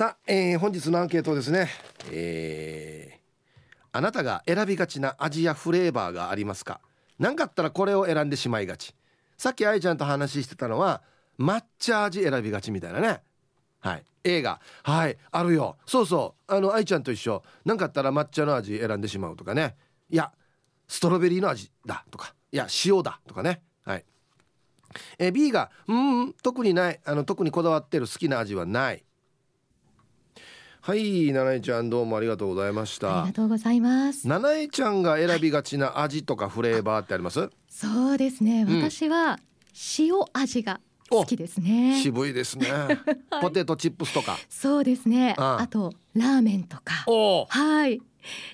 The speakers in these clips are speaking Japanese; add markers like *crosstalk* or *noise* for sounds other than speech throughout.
さあ、えー、本日のアンケートですね。えー、あなたが選びがちな味やフレーバーがありますか？何かあったらこれを選んでしまいがち。さっき愛ちゃんと話してたのは抹茶味選びがちみたいなね。はい。映画。はい。あるよ。そうそう。あの愛ちゃんと一緒。何かあったら抹茶の味選んでしまうとかね。いやストロベリーの味だ。とか。いや塩だ。とかね。はい。え B がうん特にない。あの特にこだわってる好きな味はない。はい七重ちゃんどうもありがとうございました。ありがとうございます。七重ちゃんが選びがちな味とかフレーバーってあります、そうですね、うん。私は塩味が好きですね。渋いですね、*laughs* ポテトチップスとか。そうですね。ああ。あとラーメンとか。はい。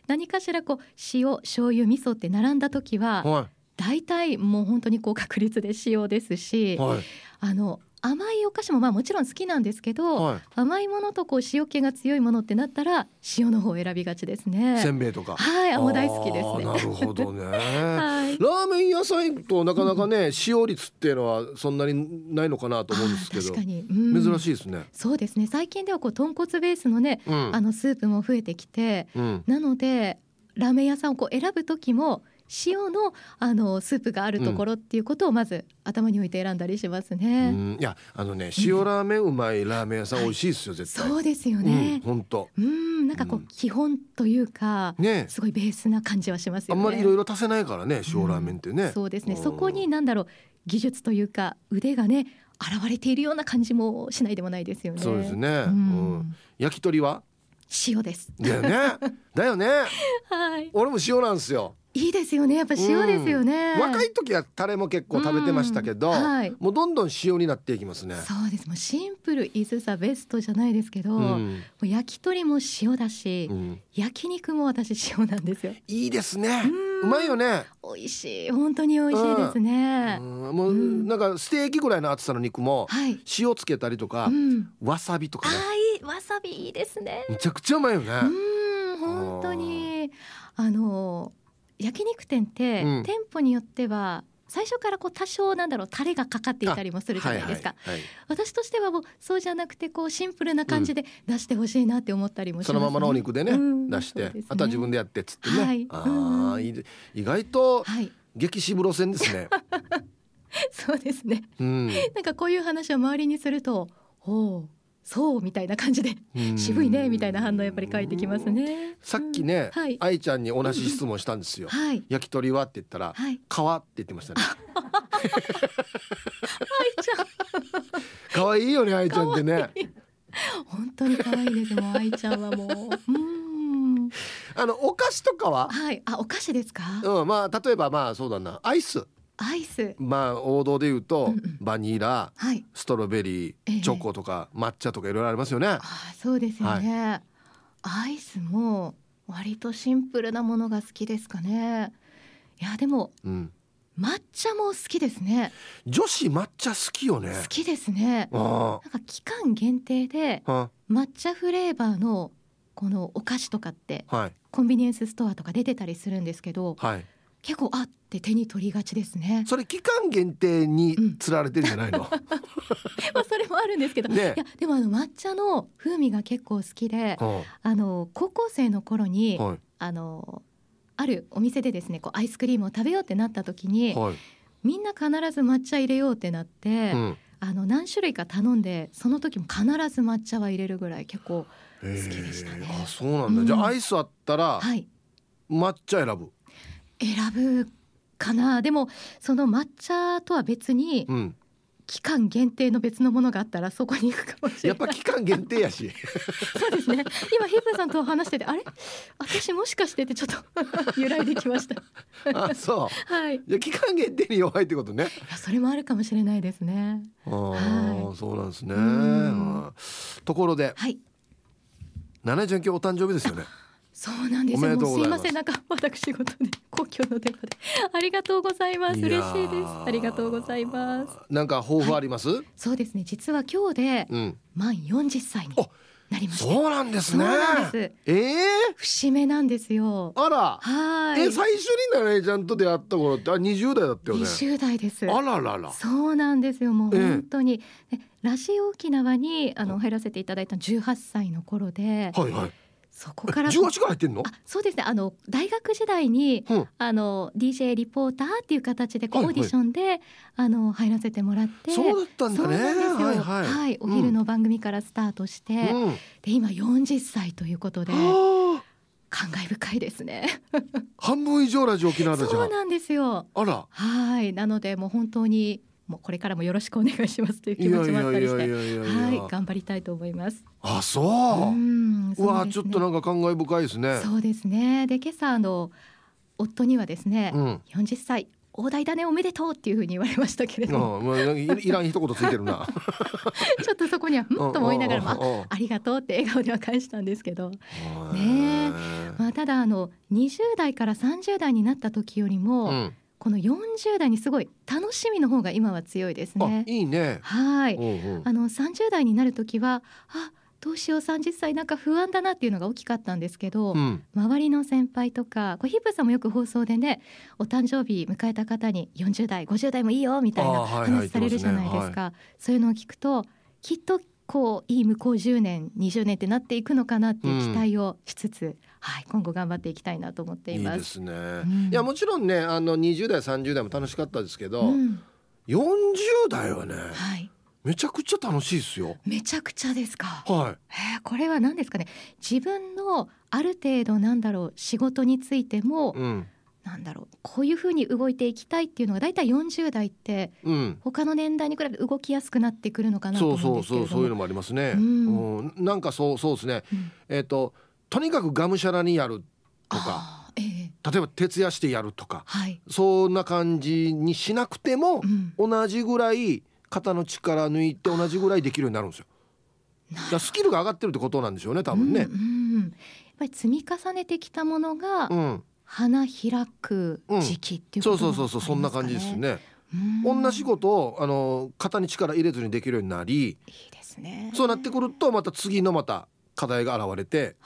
何かしらこう塩醤油味噌って並んだ時はは大体もう本当に高確率で塩ですし、いはい。あの甘いお菓子もまあもちろん好きなんですけど、は甘いものとこう塩気が強いものってなったら塩の方を選びがちですいね。せんべいとか。はいあもう大好きですね。なるほどね、*laughs* はい。ラーメン屋さんとなかなかね、使用率っていうのはそんなにないのかなと思うんですけど。確かに、うん。珍しいですね。そうですね。最近ではこう豚骨ベースのね、うん。あのスープも増えてきてうん。なのでラーメン屋さんをこう選ぶ時も塩のあのスープがあるところっていうことをまず頭に置いて選んだりしますうね。ん。いやあのね塩ラーメンうまいラーメン屋さん美味しいですよ絶対。そうですようんね。本当うん、なんかこううん。基本というか、ね。すごいベースな感じはしますよね。あんまりいろいろ足せないからね塩ラーメンってね、そうですね。ん。そこになんだろう技術というか腕がね現れているような感じもしないでもないですよね。そうですね、ううん。ん、焼き鳥は？塩です。だよね。だよね。*laughs* はい。俺も塩なんですよいいですよね。やっぱ塩ですよね。うん若い時はタレも結構食べてましたけど、うんはいもうどんどん塩になっていきますねそうです。もうシンプルイズザベストじゃないですけど、うもうん焼き鳥も塩だし、うん焼肉も私塩なんですよ。いいですねうまいよね美味しい。本当に美味しいですね。うんもううんなんかステーキぐらいの厚さの肉もはい。塩つけたりとか、うん。わさびとかねああいいわさびいいですね。めちゃくちゃうまいよね、うん本当にあの焼肉店って、うん。店舗によっては最初からこう多少なんだろうタレがかかっていたりもするじゃないですか。はいはいはい。私としてはもうそうじゃなくてこうシンプルな感じで出してほしいなって思ったりもします、ね。そのままのお肉でね、うん。出して、ね。あとは自分でやってっつってね、はい。あうん。あ意外とはい。激渋路線ですね。*laughs* そうですね。うん、なんかこういう話を周りにするとおうそうみたいな感じでうん。渋いねみたいな反応やっぱり返ってきますね。さっきね、うん。はい。愛ちゃんに同じ質問したんですよ、はい。焼き鳥はって言ったら、はい。皮って言ってましたね。愛ちゃん。可愛いよね愛ちゃんってね。本当に可愛い。ですもう愛ちゃんはもううんあのお菓子とかは、はいあお菓子ですかうん、まあ例えばまあそうだなアイスアイス。まあ王道で言うと、うんうん。バニラはい。ストロベリー、ええ。チョコとか抹茶とかいろいろありますよね。あそうですよね、アイスも割とシンプルなものが好きですかね。いやでもうん。抹茶も好きですね。女子抹茶好きよね。好きですね。あなんか期間限定であ抹茶フレーバーのこのお菓子とかってはい。コンビニエンスストアとか出てたりするんですけどはい結構あって手に取りがちですね。それ期間限定に釣られてるんじゃないの、*laughs* まあそれもあるんですけど、ね。いやでもあの抹茶の風味が結構好きではあの高校生の頃に、いはい。あのあるお店でですねこうアイスクリームを食べようってなった時に、はい、みんな必ず抹茶入れようってなって、うん、あの何種類か頼んでその時も必ず抹茶は入れるぐらい結構好きでしたね。あそうなんだ、うんじゃあアイスあったらはい。抹茶選ぶ選ぶかな。でもその抹茶とは別にうん。期間限定の別のものがあったらそこに行くかもしれない。やっぱ期間限定やし。*laughs* そうですね。今ヒープーさんと話しててあれ？私もしかしてってちょっと *laughs* 揺らいできました。あそう。はい。いじゃあ期間限定に弱いってことね。やそれもあるかもしれないですね。ああ、はい。そうなんですね。ところではい。七重ちゃん今日お誕生日ですよねそうなんですよ。す。もうすいません。なんか私事で公共の電話で。ありがとうございます。嬉しいです。ありがとうございます。なんか抱負あります、そうですね。実は今日でうん。満40歳にあなりましたそうなんですね。そうなんです。ええ節目なんですよ。あら、はい。え最初に七重ちゃんと出会った頃って。あ20代だったよね。20代です。あららら。そうなんですよ。もうええ本当に、ねラジオ沖縄にあの入らせていただいた18歳の頃で、はいはいそこから十八から入ってんの？あそうですね。あの大学時代に、うん。あの DJ リポーターっていう形でオーディションで、あの入らせてもらってそうだったんだね。そうなんですよ。はいはい。お昼の番組からスタートして、うん。で今40歳ということでは感慨深いですね。あ半分以上ラジオ沖縄だじゃそうなんですよ。あら。はい。なのでもう本当にもうこれからもよろしくお願いしますという気持ちもあったりして。はいや頑張りたいと思います。あそう。うんうわちょっとなんかか感慨深いですね。そうですね。で今朝あの夫にはですね、うん。40歳大台だねおめでとうっていうふうに言われましたけれども、うんまあいいらん一言ついてるな。*laughs* ちょっとそこにはうんと思いながらもありがとうって笑顔では返したんですけど、ねまあ、ただあの20代から30代になった時よりも、うんこの40代にすごい楽しみの方が今は強いですあね。いいね。はい、うんうん。あの30代になる時はあどうしよう30歳なんか不安だなっていうのが大きかったんですけど、うん。周りの先輩とかこうヒップさんもよく放送でねお誕生日迎えた方に40代50代もいいよみたいな話されるじゃないですか、そういうのを聞くときっとこうい。い向こう10年20年ってなっていくのかなっていう期待をしつつ、はい、今後頑張っていきたいなと思っています。いいですね、ん。いやもちろんねあの20代30代も楽しかったですけど、うん。40代はねはい、めちゃくちゃ楽しいですよ。めちゃくちゃですか。はえーこれは何ですかね。自分のある程度なんだろう仕事についても、いうん。なんだろうこういうふうに動いていきたいっていうのがだいたい40代ってうん。他の年代に比べて動きやすくなってくるのかなとそう思うんですけれども。そうそうそういうのもありますね、ううん。んなんかそうそうですね。うん。えっ、ととにかくがむしゃらにやるとか。ええ。例えば徹夜してやるとか。はい、そんな感じにしなくてもうん、同じぐらい肩の力抜いて同じぐらいできるようになるんですよ。だスキルが上がってるってことなんでしょうね多分ね。うんうん。やっぱり積み重ねてきたものがうん、花開く時期っていうそうことそうそうそうそんな感じです。ね、うん。同じことをあの肩に力入れずにできるようになりいいですね。そうなってくるとまた次のまた課題が現れて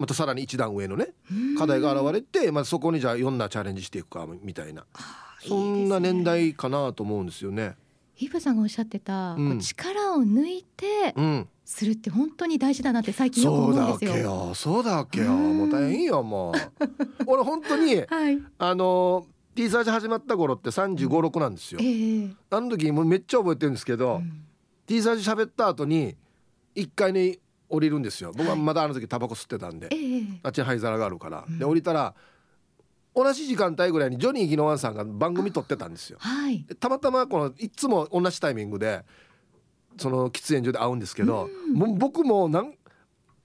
またさらに一段上のね課題が現れて、まあ、そこにじゃあいろんなチャレンジしていくかみたいな。そんな年代かなと思うんですよね。イブさんがおっしゃってた、うん力を抜いてうん、するって本当に大事だなって最近よく思そうんですよ。けよ。そうだわけよ。うん。もう大変よもう。*laughs* 俺本当にはい。あの T サージ始まった頃って3 5 6なんですよ。ええ。あの時もうめっちゃ覚えてるんですけど、うん。T サージ喋った後に1階に降りるんですよ。僕はまだあの時タバコ吸ってたんで、ええあっちに灰皿があるから、うん。で降りたら同じ時間帯ぐらいにジョニー・ギノワンさんが番組撮ってたんですよ。はい。でたまたまこのいつも同じタイミングでその喫煙所で会うんですけど、うん。もう僕もなん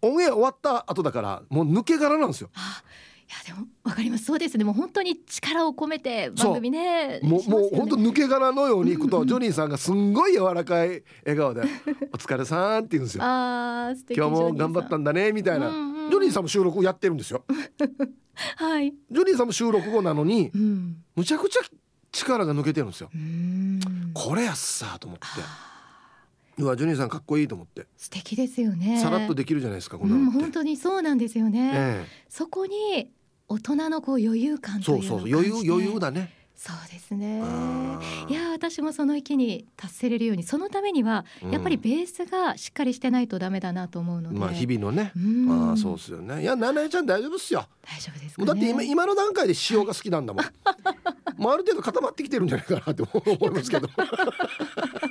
オンエア終わった後だからもう抜け殻なんですよやでもわかります。そうですね。もう本当に力を込めて番組ね。もうもう本当抜け殻のように行くと、うんうんジョニーさんがすんごい柔らかい笑顔で「*laughs* お疲れさん」って言うんですよ。ああ素敵今日も頑張ったんだねみたいな、うんうんジョニーさんも収録やってるんですよ。*laughs* はい。ジョニーさんも収録後なのにうん。むちゃくちゃ力が抜けてるんですよ。これやっさと思ってあうわジョニーさんかっこいいと思って、ー素敵ですよね。さらっとできるじゃないですかこうんん、なのって。本当にそうなんですよね。えそこに大人のこう余裕感え、そううといのをそう余裕余裕だね。そうですねいや私もその域に達せれるようにそのためにはやっぱりベースがしっかりしてないとダメだなと思うので、まあ日々のね。うんああそうですよね。いや七重ちゃん大丈夫っすよ。大丈夫ですか、ね、もうだって今今の段階で塩が好きなんだもん。*laughs* もうある程度固まってきてるんじゃないかなって思いますけど。*laughs*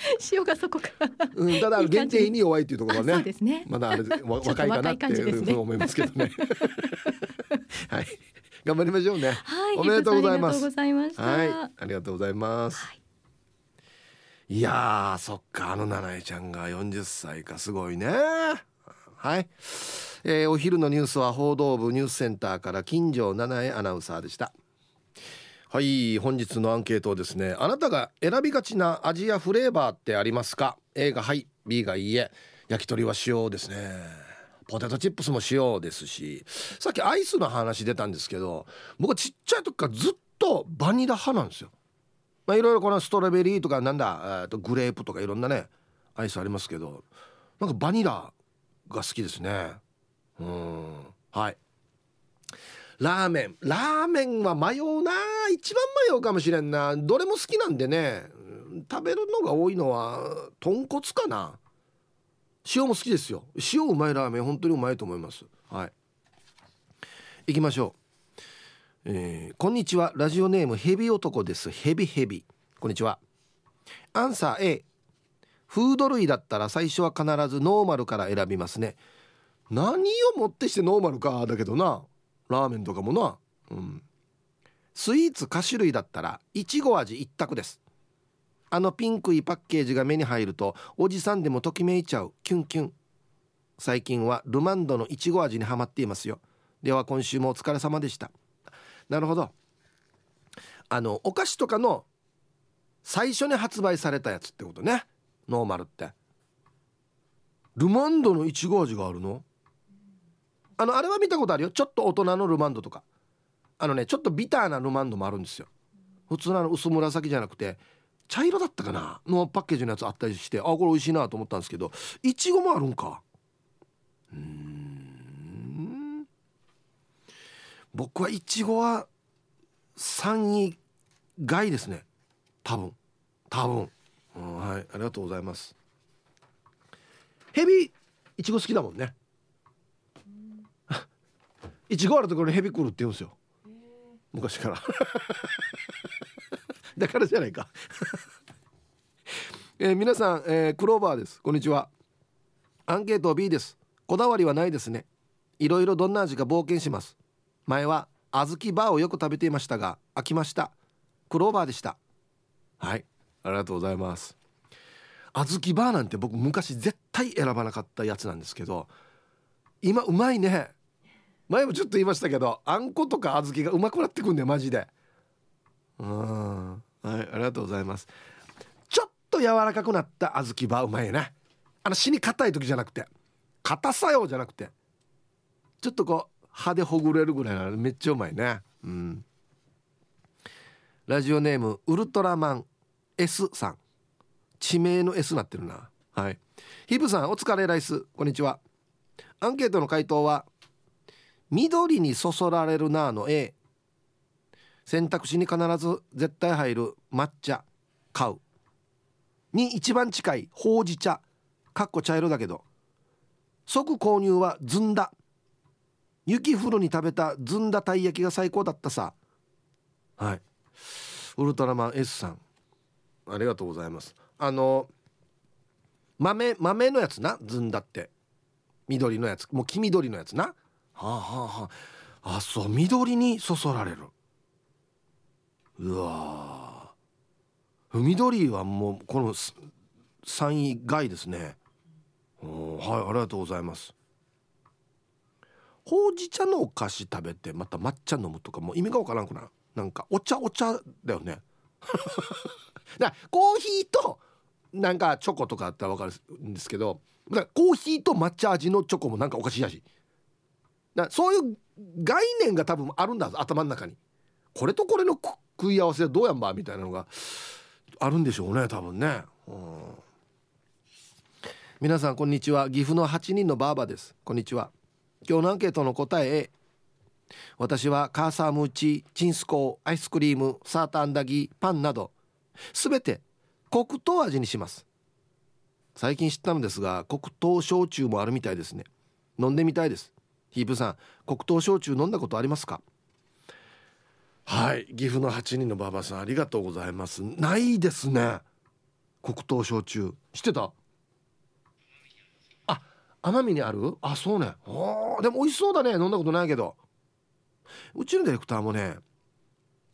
*laughs* 塩がそこからうん、ただ限定に弱いっていうところはね。ねまだあれ *laughs* 若いかなって若いうふうに思いますけどね。*laughs* はい、頑張りましょうね。はいおめでとうございますヒブさんありがとうございましたはい、ありがとうございます。はいいやー、そっか、あの七重ちゃんが40歳か、すごいね。はい、えーお昼のニュースは報道部ニュースセンターから金城七重アナウンサーでした。はい本日のアンケートですねあなたが選びがちな味やフレーバーってありますか？A がはい B がいいえ。焼き鳥は塩ですね。ポテトチップスも塩ですし。さっきアイスの話出たんですけど僕はちっちゃい時からずっとバニラ派なんですよ。まあいろいろこのストロベリーとかなんだとグレープとかいろんなねアイスありますけどなんかバニラが好きですね。うん。はい。ラーメン。ラーメンは迷うな。一番迷うかもしれんな。どれも好きなんでね。食べるのが多いのは豚骨かな。塩も好きですよ。塩うまいラーメン本当にうまいと思います。はい。行きましょう、えー、こんにちは。ラジオネームヘビ男です。ヘビヘビこんにちは。アンサー A フード類だったら最初は必ずノーマルから選びますね。何をもってしてノーマルかだけどな。ラーメンとかもなうん。スイーツ菓子類だったらいちご味一択です。あのピンクいパッケージが目に入るとおじさんでもときめいちゃうキュンキュン。最近はルマンドのいちご味にはまっていますよ。では今週もお疲れ様でした。なるほど。あのお菓子とかの最初に発売されたやつってことね。ノーマルって。ルマンドのいちご味があるの？あのあれは見たことあるよ。ちょっと大人のルマンドとか。あのねちょっとビターなルマンドもあるんですよ。普通の薄紫じゃなくて茶色だったかな？のパッケージのやつあったりしてあこれ美味しいなと思ったんですけどいちごもあるんか？うん。僕はいちごは3位外ですね。多分。多分、うん、はい。ありがとうございます。ヘビいちご好きだもんね。いちごあるところにヘビ来るって言うんですよ。昔から。*laughs* だからじゃないか。*laughs* えー、皆さん、えー、クローバーです。こんにちは。アンケート B です。こだわりはないですね。いろいろどんな味か冒険します。前は小豆バーをよく食べていましたが飽きました。クローバーでした。はい。ありがとうございます。小豆バーなんて僕昔絶対選ばなかったやつなんですけど今うまいね。前もちょっと言いましたけどあんことか小豆がうまくなってくんだよマジで。うん。はいありがとうございます。ちょっと柔らかくなった小豆バーうまいね。あの死に硬い時じゃなくて硬さよじゃなくてちょっとこう歯でほぐれるぐらいなめっちゃうまいね。うん。ラジオネームウルトラマン S さん。地名の S なってるな。はい。ヒブさんお疲れライス。こんにちは。アンケートの回答は緑にそそられるなの A 選択肢に必ず絶対入る抹茶買う。に一番近いほうじ茶。かっこ茶色だけど。即購入はずんだ。雪降るに食べたずんだたい焼きが最高だったさ。はい。ウルトラマン S さん。ありがとうございます。あの豆豆のやつな。ずんだって。緑のやつ。もう黄緑のやつな。はあはあはあ。そう緑にそそられる。うわ緑はもうこの3位外ですね。はいありがとうございます。ほうじ茶のお菓子食べてまた抹茶飲むとかも意味がわからんくななんかお茶お茶だよね。*laughs* だコーヒーとなんかチョコとかあったら分かるんですけどだコーヒーと抹茶味のチョコもなんかおかしいやしだそういう概念が多分あるんだ頭の中に。これとこれの食い合わせはどうやんばみたいなのがあるんでしょうね多分ね、うん、皆さんこんにちは。岐阜の8人のバーバです。こんにちは。今日のアンケートの答え A 私はカーサームーチチンスコアイスクリームサーターアンダギーパンなど全て黒糖味にします。最近知ったのですが黒糖焼酎もあるみたいですね。飲んでみたいです。ヒープさん黒糖焼酎飲んだことありますか？はい岐阜の8人の馬場さんありがとうございます。ないですね。黒糖焼酎。知ってた？あ奄美にある？あそうね。あでも美味しそうだね。飲んだことないけど。うちのディレクターもね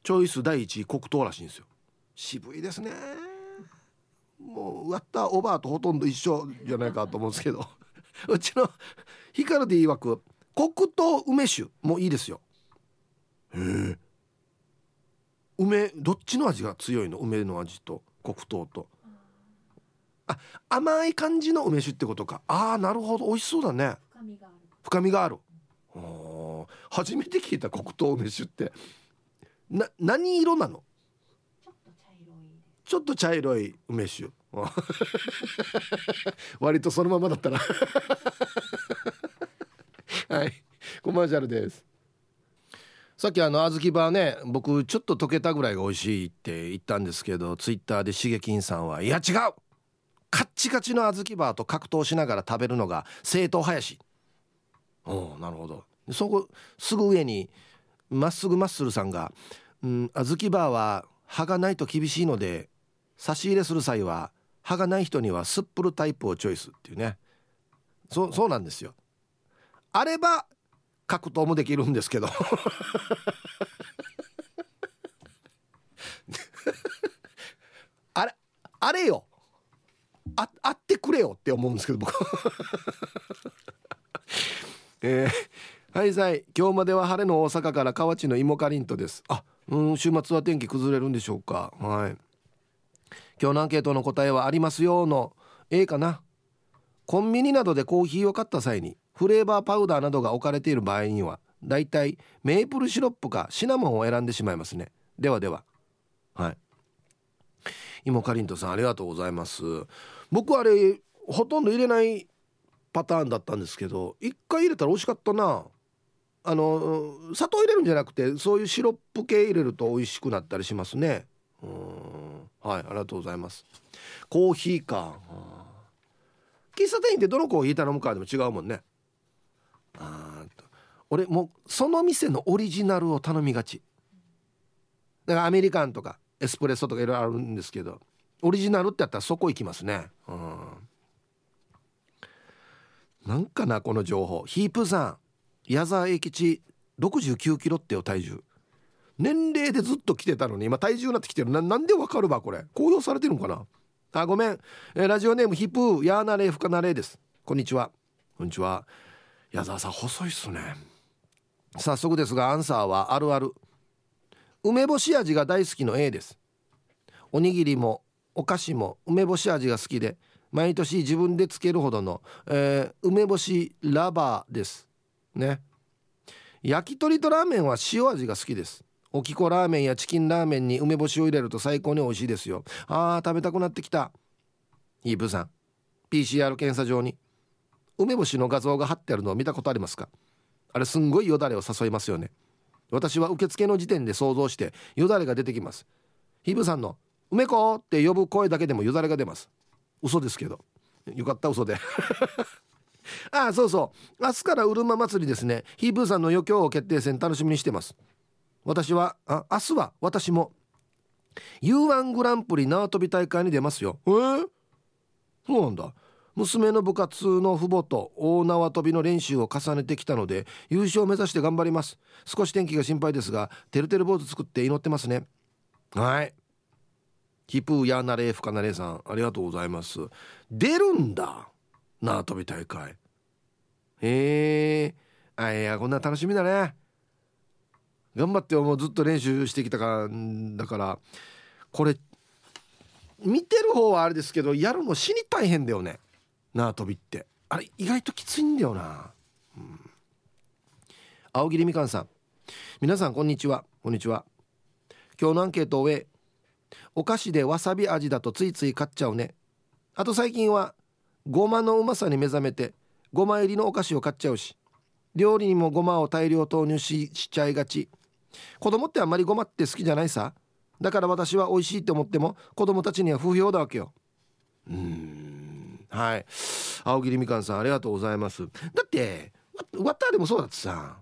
チョイス第1位黒糖らしいんですよ。渋いですね。もう割ったおばあとほとんど一緒じゃないかと思うんですけど。うちのヒカルディ曰く黒糖梅酒もいいですよ。へえ。梅どっちの味が強いの？梅の味と黒糖と。あ甘い感じの梅酒ってことか。ああなるほど。美味しそうだね。深みがある。初めて聞いた黒糖梅酒って。な何色なの？ちょっと茶色い梅酒。*laughs* 割とそのままだったなはい。コマーシャルです。さっきあの小豆バーね僕ちょっと溶けたぐらいが美味しいって言ったんですけどツイッターでしげきんさんはいや違う！カッチカチの小豆バーと格闘しながら食べるのが正統派やしおなるほど。そこすぐ上にまっすぐマッスルさんが「うん小豆バーは歯がないと厳しいので差し入れする際は歯がない人にはすっぷるタイプをチョイス」っていうね。そそうなんですよあれば格闘もできるんですけど。*laughs* あれあれよ。ああってくれよって思うんですけど僕。*laughs* えー、はいさい。今日までは晴れの大阪から河内の芋かりんとです。あうん週末は天気崩れるんでしょうか。はい。今日のアンケートの答えはありますよの A かな。コンビニなどでコーヒーを買った際にフレーバーパウダーなどが置かれている場合にはだいたいメープルシロップかシナモンを選んでしまいますね。ではでは。はい。芋かりんとさんありがとうございます。僕あれほとんど入れないパターンだったんですけど一回入れたら美味しかったな。あの砂糖入れるんじゃなくてそういうシロップ系入れると美味しくなったりしますね。うん。はいありがとうございます。コーヒーか。喫茶店ってどのコーヒー頼むかでも違うもんね。あ俺もうその店のオリジナルを頼みがち。だからアメリカンとかエスプレッソとかいろいろあるんですけどオリジナルってやったらそこ行きますね。うん。なんかなこの情報。ヒープさん矢沢永吉69キロってよ体重。年齢でずっと来てたのに今体重になってきてる。ななんでわかるばこれ。公表されてるのかな。あごめん、えー、ラジオネームヒップヤーナレーフカナレーです。こんにちは。こんにちは。矢沢さん細いっすね。早速ですがアンサーはあるある。梅干し味が大好きの A です。おにぎりもお菓子も梅干し味が好きで毎年自分でつけるほどの、えー、梅干しラバーです。ね。焼き鳥とラーメンは塩味が好きです。おきこラーメンやチキンラーメンに梅干しを入れると最高に美味しいですよ。あー食べたくなってきた。イープさん PCR 検査場に。梅干しの画像が貼ってあるのを見たことありますか？あれすんごいよだれを誘いますよね。私は受付の時点で想像してよだれが出てきます。ヒブさんの「梅子!」って呼ぶ声だけでもよだれが出ます。嘘ですけど。よかった嘘で。*laughs* ああそうそう。明日からうるま祭りですね。ヒープーさんの余興を決定戦楽しみにしてます。私はあ明日は私も U1 グランプリ縄跳び大会に出ますよ。えー、そうなんだ。娘の部活の父母と大縄跳びの練習を重ねてきたので優勝を目指して頑張ります。少し天気が心配ですがてるてる坊主作って祈ってますね。はい。ヒプーヤナレーフカナレーさんありがとうございます。出るんだ縄跳び大会。へえあいやこんな楽しみだね。頑張ってもうずっと練習してきたからだからこれ見てる方はあれですけどやるの死に大変だよね。縄跳びって。あれ意外ときついんだよな、うん、青桐みかんさん。皆さんこんにちは。こんにちは。今日のアンケートを終えお菓子でわさび味だとついつい買っちゃうね。あと最近はごまのうまさに目覚めてごま入りのお菓子を買っちゃうし料理にもごまを大量投入ししちゃいがち。子供ってあんまりごまって好きじゃないさ。だから私は美味しいって思っても子供たちには不評だわけよ。うん。はい。青桐みかんさんありがとうございます。だってわったでもそうだってさ。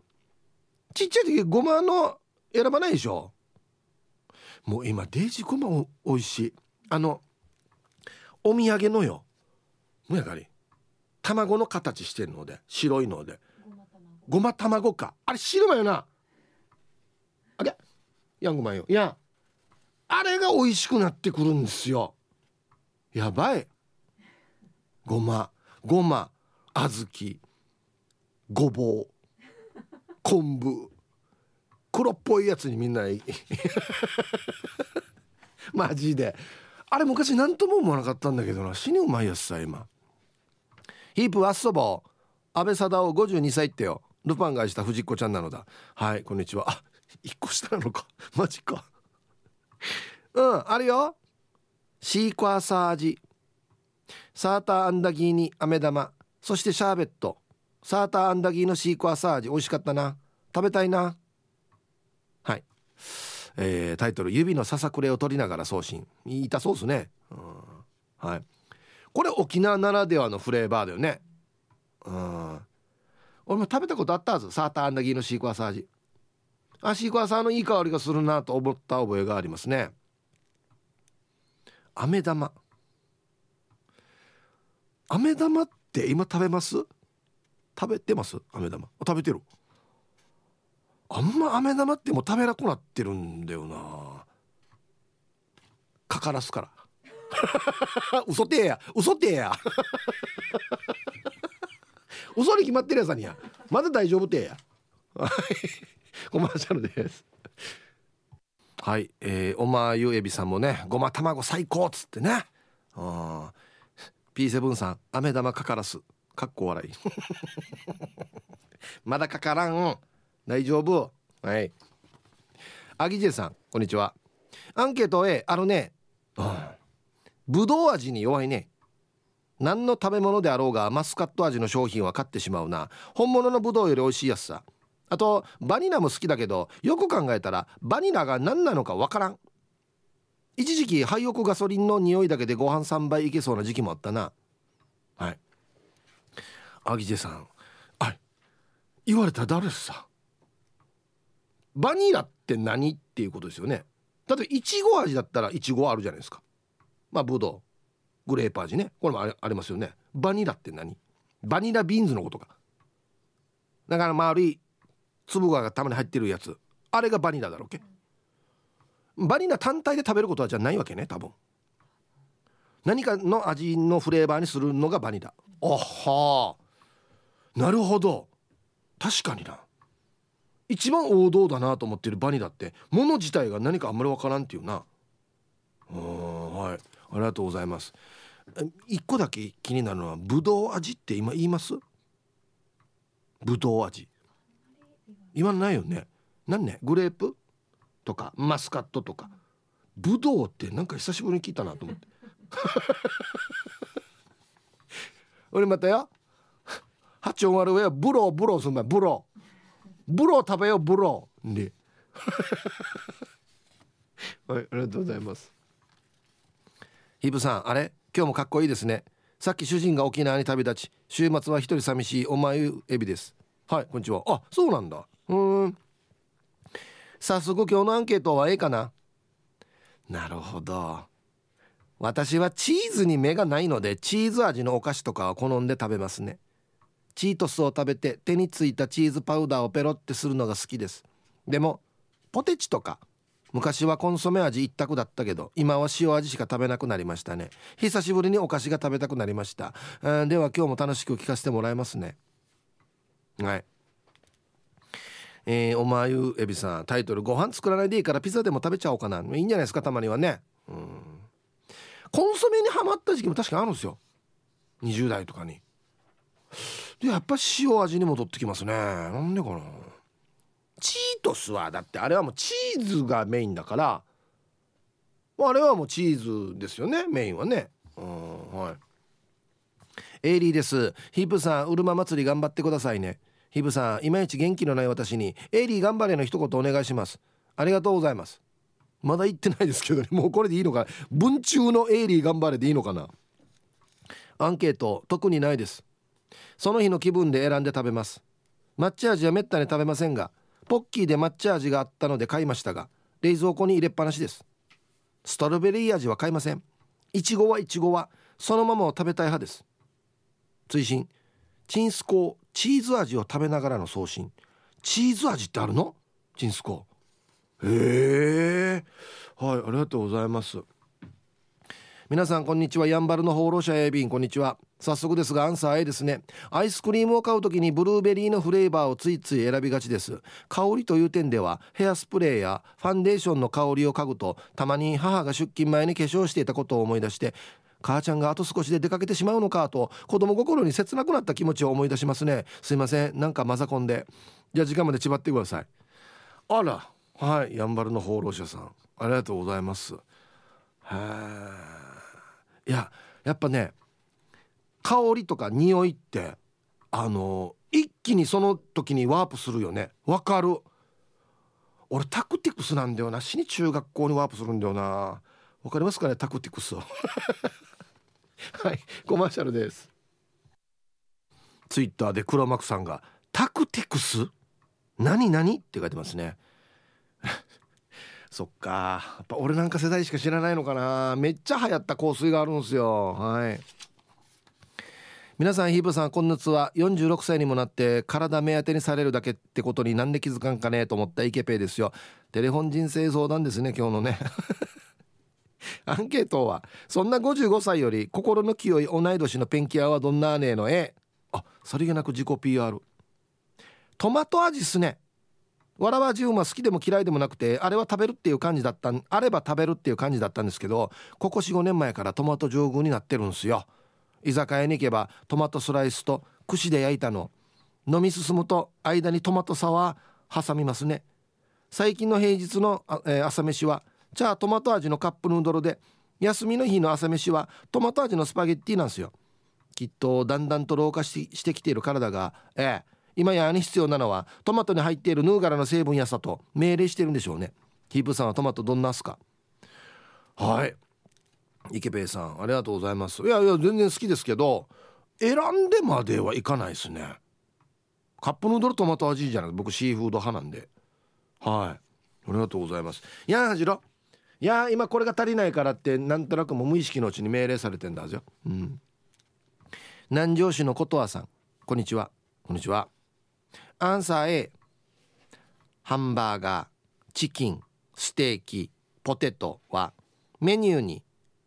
ちっちゃい時ごまの選ばないでしょ。もう今デージごまおいしい。あのお土産のよ。もやかり。卵の形してんので白いので。ごま卵か。あれ白まよな。あれ？やんごまよ。いや。あれが美味しくなってくるんですよ。やばい。ごまごま小豆ごぼう昆布黒っぽいやつにみんな *laughs* マジで。あれ昔何とも思わなかったんだけどな。死にうまいやつさ今。ヒープワッソボ安倍貞夫52歳ってよ。ルパンがした藤子ちゃんなのだ。はいこんにちは。あ一個下なのか。マジか。うんあるよ。シークワーサー味。サーターアンダギーに飴玉。そしてシャーベット。サーターアンダギーのシークワーサー味美味しかったな。食べたいな。はい。えー、タイトル「指のささくれを取りながら送信」痛そうですね、うん、はい。これ沖縄ならではのフレーバーだよね。うん。俺も食べたことあったはず。サーターアンダギーのシークワーサー味あシークワーサーのいい香りがするなと思った覚えがありますね。飴玉。飴玉って今食べます？食べてます？飴玉食べてる。あんま飴玉ってもう食べなくなってるんだよな。かからすから。*laughs* 嘘てや。嘘てや。*laughs* 嘘に決まってるやつにや。まだ大丈夫てや。*laughs* コマーシャルです。はい、えー、おまゆえびさんもねごま卵最高っつってね。あ P7 さん飴玉かからす。かっこ笑い。まだかからん。大丈夫。はい。アギジェさんこんにちは。アンケート A あのねぶどう味に弱いね。何の食べ物であろうがマスカット味の商品は買ってしまうな。本物のぶどうより美味しいやつさ。あとバニラも好きだけどよく考えたらバニラが何なのかわからん。一時期廃屋ガソリンの匂いだけでご飯3杯いけそうな時期もあったな。はい。アギジェさん。はい。言われたら誰ですさ？バニラって何っていうことですよね。例えばいちご味だったらいちごあるじゃないですか。まあぶどうグレープ味ね。これもありますよね。バニラって何？バニラビーンズのことか。だから丸い粒がたまに入ってるやつ。あれがバニラだろうけ。バニラ単体で食べることはじゃないわけね多分。何かの味のフレーバーにするのがバニラ。あは。なるほど。確かにな。一番王道だなと思ってるバニラってもの自体が何かあんまりわからんっていうな。うんはい。ありがとうございます。一個だけ気になるのはぶどう味って今言います？ぶどう味。言わないよね。何ね？グレープ？とかマスカットとか。ぶどうってなんか久しぶりに聞いたなと思って。*laughs* 俺またよ。八音悪上はブローブローすんだブロー。ブロー食べようブロー。で *laughs* はいありがとうございます。ヒブさんあれ？今日もかっこいいですね。さっき主人が沖縄に旅立ち週末は一人寂しいおまゆエビです。はいこんにちは。あそうなんだ。うん。早速今日のアンケートはええかな？なるほど。私はチーズに目がないのでチーズ味のお菓子とかは好んで食べますね。チートスを食べて手についたチーズパウダーをペロってするのが好きです。でもポテチとか昔はコンソメ味一択だったけど今は塩味しか食べなくなりましたね。久しぶりにお菓子が食べたくなりました。では今日も楽しく聞かせてもらいますね。はい。えー、おまゆエビさんタイトル「ご飯作らないでいいからピザでも食べちゃおうかな」いいんじゃないですかたまにはね。うん。コンソメにはまった時期も確かあるんですよ。20代とかに。でやっぱ塩味に戻ってきますね。なんでかな。チートスはだってあれはもうチーズがメインだから。あれはもうチーズですよねメインはね。うんはい。エイリーです。ヒープさんうるま祭り頑張ってくださいね。ヒブさんいまいち元気のない私にエイリー頑張れの一言お願いします。ありがとうございます。まだ言ってないですけどね *laughs* もうこれでいいのか文中のエイリー頑張れでいいのかな。アンケート特にないです。その日の気分で選んで食べます。抹茶味はめったに食べませんがポッキーで抹茶味があったので買いましたが冷蔵庫に入れっぱなしです。ストロベリー味は買いません。いちごはいちごはそのままを食べたい派です。追伸。チンスコーチーズ味を食べながらの送信。チーズ味ってあるの？チンスコ。へえ。はいありがとうございます。皆さんこんにちは。やんばるの放浪者エビン。こんにちは。早速ですがアンサー A ですね。アイスクリームを買う時にブルーベリーのフレーバーをついつい選びがちです。香りという点ではヘアスプレーやファンデーションの香りを嗅ぐとたまに母が出勤前に化粧していたことを思い出して母ちゃんがあと少しで出かけてしまうのかと子供心に切なくなった気持ちを思い出しますね。すいません。なんかマザコンで。じゃあ時間まで縛ってください。あら。はい。やんばるの放浪者さん。ありがとうございます。へえいややっぱね香りとか匂いってあの一気にその時にワープするよね。わかる。俺タクティクスなんだよな。死に中学校にワープするんだよな。わかりますかね？タクティクスを。*laughs* はいコマーシャルです。ツイッターで黒幕さんがタクティクス？何何？って書いてますね。*laughs* そっか。やっぱ俺なんか世代しか知らないのかな。めっちゃ流行った香水があるんですよ。はい。皆さんヒープさんこんにちは。46歳にもなって体目当てにされるだけってことになんで気づかんかね？と思ったイケペイですよ。テレフォン人生相談ですね今日のね。*laughs* アンケートはそんな55歳より心の清い同い年のペンキ屋はどんなねえのえあさりげなく自己 PR トマト味っすね。わらばジウマ好きでも嫌いでもなくてあれは食べるっていう感じだったあれば食べるっていう感じだったんですけどここ45年前からトマト上宮になってるんすよ。居酒屋に行けばトマトスライスと串で焼いたの。飲み進むと間にトマトサワー挟みますね。最近の平日の、えー、朝飯はじゃあトマト味のカップヌードルで休みの日の朝飯はトマト味のスパゲッティなんですよ。きっとだんだんと老化ししてきている体がええ今やに必要なのはトマトに入っているヌーガラの成分やさと命令してるんでしょうね。ヒープさんはトマトどんなすか？はい。池ペイさんありがとうございます。いやいや全然好きですけど選んでまではいかないですね。カップヌードルトマト味じゃない僕シーフード派なんで。はい。ありがとうございます。いやはじろいや今これが足りないからってなんとなくも無意識のうちに命令されてんだぞうん。南城市のことわさん。こんにちは。こんにちは。アンサー A ハンバーガーチキンステーキポテトはメニューに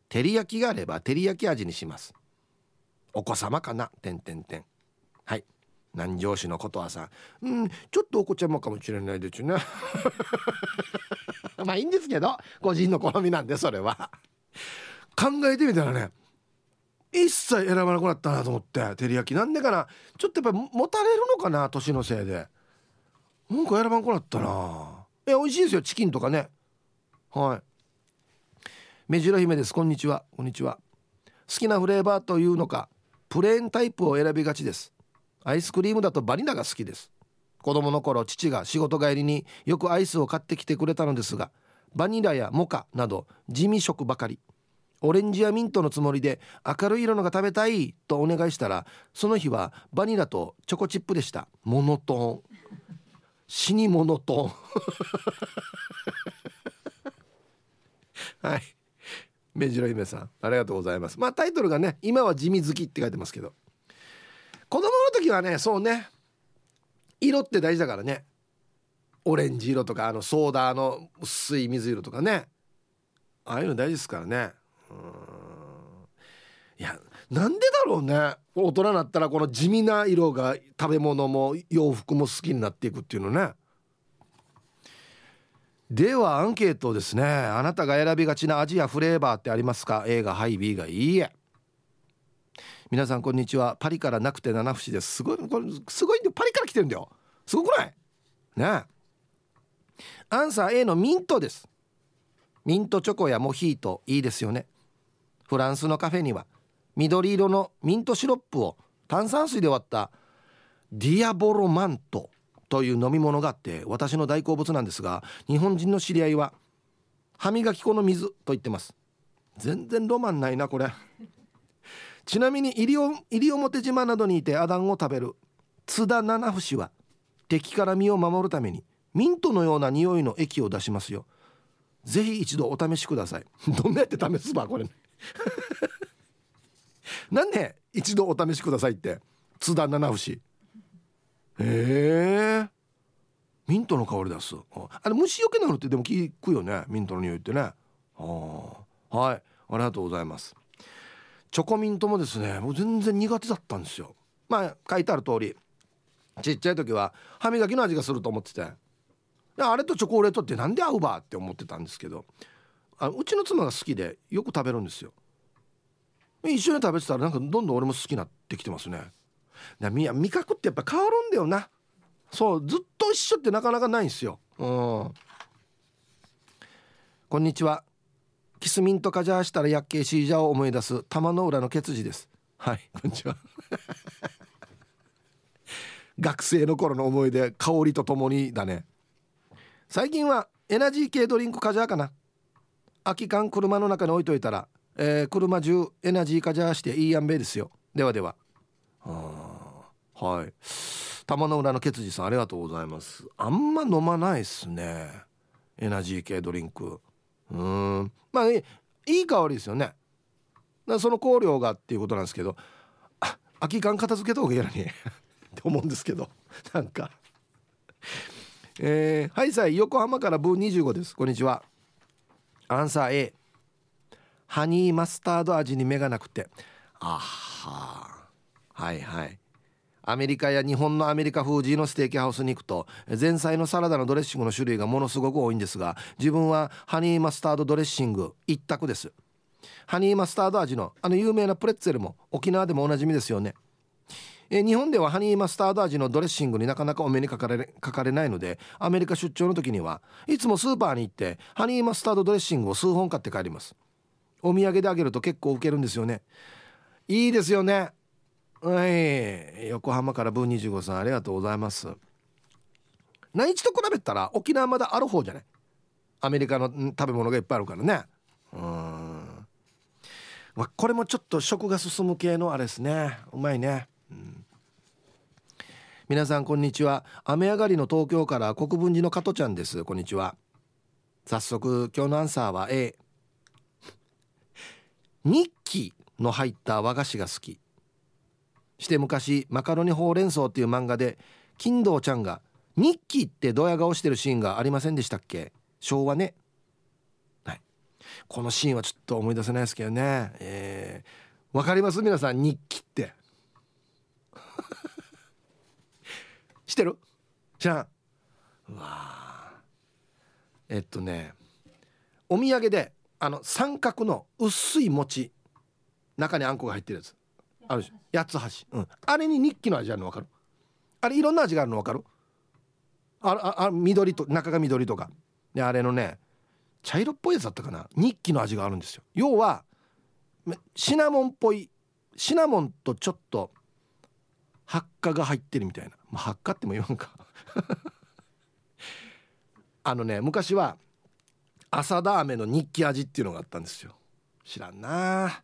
照り焼きがあれば照り焼き味にします。お子様かな？てんてんてんはい。南城市のことはさうんちょっとお子ちゃまかもしれないですね。*laughs* *laughs* まあいいんですけど個人の好みなんでそれは。考えてみたらね一切選ばなくなったなと思って照り焼き。なんでかなちょっとやっぱり持たれるのかな年のせいで。なんか選ばなくなったな。え美味しいですよチキンとかね。はい。目白姫です。こんにちは。こんにちは。好きなフレーバーというのかプレーンタイプを選びがちです。アイスクリームだとバニラが好きです。子供の頃父が仕事帰りによくアイスを買ってきてくれたのですがバニラやモカなど地味食ばかり。オレンジやミントのつもりで明るい色のが食べたいとお願いしたらその日はバニラとチョコチップでした。モノトーン。死にモノトーン。*laughs* はい。目白姫さんありがとうございます。まあタイトルがね今は地味好きって書いてますけど。子供の時はねそうね。色って大事だからね。オレンジ色とかあのソーダの薄い水色とかね。ああいうの大事ですからね。うん。いやなんでだろうね。大人になったらこの地味な色が食べ物も洋服も好きになっていくっていうのね。ではアンケートですね。あなたが選びがちな味やフレーバーってありますか？A がはい B がいいえ。皆さんこんにちは。パリからなくて七節です。すごいこれすごいんでパリから来てるんだよ。すごくない？ねアンサー A のミントです。ミントチョコやモヒートいいですよね。フランスのカフェには。緑色のミントシロップを炭酸水で割った。ディアボロマントという飲み物があって私の大好物なんですが日本人の知り合いは歯磨き粉の水と言ってます。全然ロマンないなこれ。ちなみに西表島などにいてアダンを食べる。津田七節は敵から身を守るためにミントのような匂いの液を出しますよ。ぜひ一度お試しください。*laughs* どんなやって試すばこれ。*laughs* なんで一度お試しくださいって津田七節へえ。ミントの香り出す。あれ虫除けなのってでも聞くよね。ミントの匂いってね。はい。ありがとうございます。チョコミントもですねもう全然苦手だったんですよ。まあ書いてある通りちっちゃい時は歯磨きの味がすると思ってて。あれとチョコレートってなんで合うばって思ってたんですけどあうちの妻が好きでよく食べるんですよ。一緒に食べてたらなんかどんどん俺も好きになってきてますね。だ味覚ってやっぱ変わるんだよな。そうずっと一緒ってなかなかないんですよ。うん。こんにちは。キスミントカジャーしたら薬系シージャーを思い出す玉の裏のケツジです。はい。こんにちは。*laughs* 学生の頃の思い出香りとともにだね。最近はエナジー系ドリンクカジャーかな。空き缶車の中に置いといたら、えー、車中エナジーカジャーしていいやんべですよ。ではでは。はい。玉の裏のケツジさんありがとうございます。あんま飲まないっすね。エナジー系ドリンク。うん。まあいい香りですよね。だその香料がっていうことなんですけどあ空き缶片付けた方がいいのに。って思うんですけどなんか。えー、はいさい横浜からブー25です。こんにちは。アンサー A ハニーマスタード味に目がなくて。あははいはい。アメリカや日本のアメリカ風ジーのステーキハウスに行くと前菜のサラダのドレッシングの種類がものすごく多いんですが自分はハニーマスタードドレッシング一択です。ハニーマスタード味のあの有名なプレッツェルも沖縄でもおなじみですよね。え日本ではハニーマスタード味のドレッシングになかなかお目にかかれかかれないのでアメリカ出張の時にはいつもスーパーに行ってハニーマスタードドレッシングを数本買って帰ります。お土産であげると結構ウケるんですよね。いいですよね。はい。横浜からブー25さんありがとうございます。内地と比べたら沖縄まだある方じゃない？アメリカの食べ物がいっぱいあるからね。うん。まあ、これもちょっと食が進む系のあれですね。うまいね、うん、皆さんこんにちは。雨上がりの東京から国分寺の加トちゃんです。こんにちは。早速今日のアンサーは A 日記の入った和菓子が好き。して昔マカロニほうれん草っていう漫画で金堂ちゃんが日記ってドヤ顔してるシーンがありませんでしたっけ？昭和ね。はい。このシーンはちょっと思い出せないですけどね。えー、わかります？皆さん日記って。*laughs* してる？知らん。うわえっとねお土産であの三角の薄い餅中にあんこが入ってるやつ。あるし八つ橋、うん、あれに日記の味あるの分かる？あれいろんな味があるの分かる？ああ緑と中が緑とか。であれのね茶色っぽいやつだったかな？日記の味があるんですよ。要はシナモンっぽいシナモンとちょっと発火が入ってるみたいな、まあ、発火っても言わんか。*laughs* あのね昔は朝田飴の日記味っていうのがあったんですよ。知らんな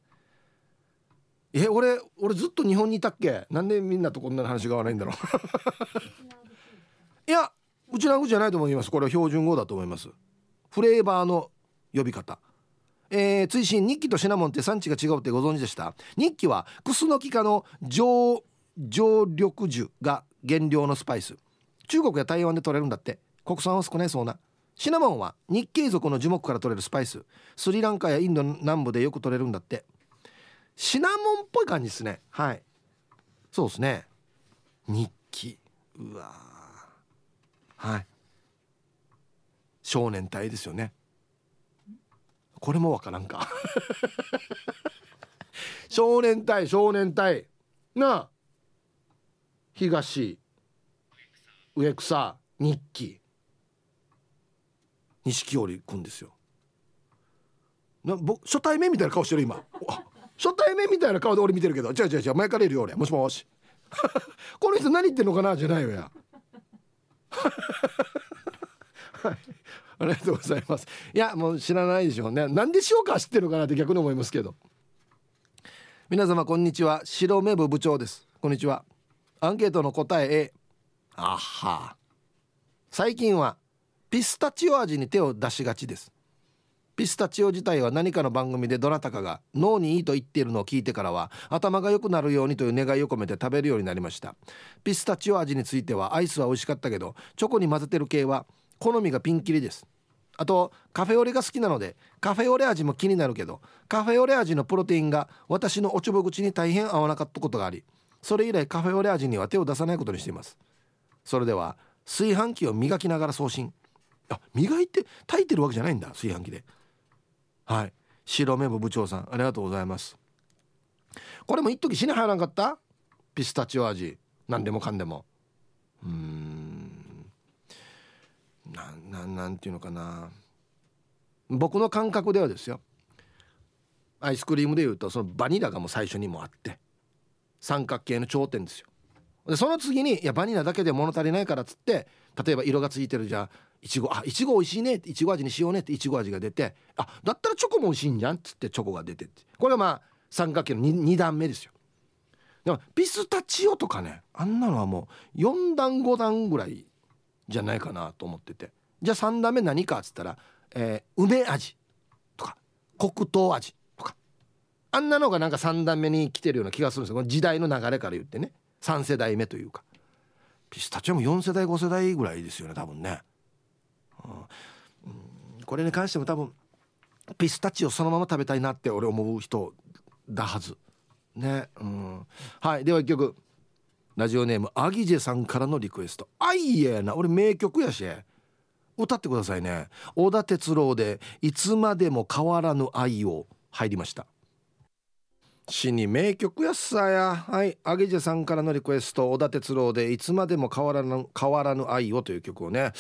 え俺俺ずっと日本にいたっけ？なんでみんなとこんな話が合わないんだろう。*laughs* いやうちなぐじゃないと思います。これは標準語だと思います。フレーバーの呼び方。えー、追伸日記とシナモンって産地が違うってご存知でした？日記はクスノキ科の常常緑樹が原料のスパイス。中国や台湾で取れるんだって。国産は少ないそうな。シナモンは日系族の樹木から取れるスパイス。スリランカやインド南部でよく取れるんだって。シナモンっぽい感じですね。はい。そうですね。日記。うわはい。少年隊ですよね。これもわからんか。*laughs* 少年隊少年隊。なあ。東。植草。日記。錦織くんですよ。な僕初対面みたいな顔してる今。初対面みたいな顔で俺見てるけど。違う違う違う。前からいるよ俺。もしもし。*laughs* この人何言ってんのかなじゃないよや。*laughs* はい。ありがとうございます。いやもう知らないでしょうね。なんで塩川知ってるのかなって逆に思いますけど。皆様こんにちは。白目部部長です。こんにちは。アンケートの答え A あは。最近はピスタチオ味に手を出しがちです。ピスタチオ自体は何かの番組でどなたかが脳にいいと言っているのを聞いてからは頭が良くなるようにという願いを込めて食べるようになりました。ピスタチオ味についてはアイスは美味しかったけどチョコに混ぜてる系は好みがピンキリです。あとカフェオレが好きなのでカフェオレ味も気になるけどカフェオレ味のプロテインが私のおちょぼ口に大変合わなかったことがありそれ以来カフェオレ味には手を出さないことにしています。それでは炊飯器を磨きながら送信。あ磨いて炊いてるわけじゃないんだ炊飯器で。はい。白目部部長さんありがとうございます。これも一時死に入らんかった？ピスタチオ味。何でもかんでも。うん。なななんていうのかな。僕の感覚ではですよ。アイスクリームでいうとそのバニラがもう最初にもあって。三角形の頂点ですよ。でその次にいやバニラだけで物足りないからっつって例えば色がついてるじゃあいちごあいちご美味しいねいちご味にしようねっていちご味が出てあだったらチョコも美味しいんじゃんっつってチョコが出てって。これがまあ三角形の 2, 2段目ですよ。でもピスタチオとかねあんなのはもう4段5段ぐらいじゃないかなと思ってて。じゃあ3段目何かっつったら、えー、梅味とか黒糖味とか。あんなのがなんか3段目に来てるような気がするんですよ。この時代の流れから言ってね。3世代目というか。ピスタチオも4世代5世代ぐらいですよね多分ね、うん、これに関しても多分ピスタチオそのまま食べたいなって俺思う人だはず。ね。うん。はい。では一曲。ラジオネームアギジェさんからのリクエスト「あいえな。俺名曲やし。歌ってくださいね。小田哲郎で「いつまでも変わらぬ愛を」入りました。死に名曲やっさやはいアゲジェさんからのリクエスト小田哲郎で「いつまでも変わらぬ変わらぬ愛を」という曲をね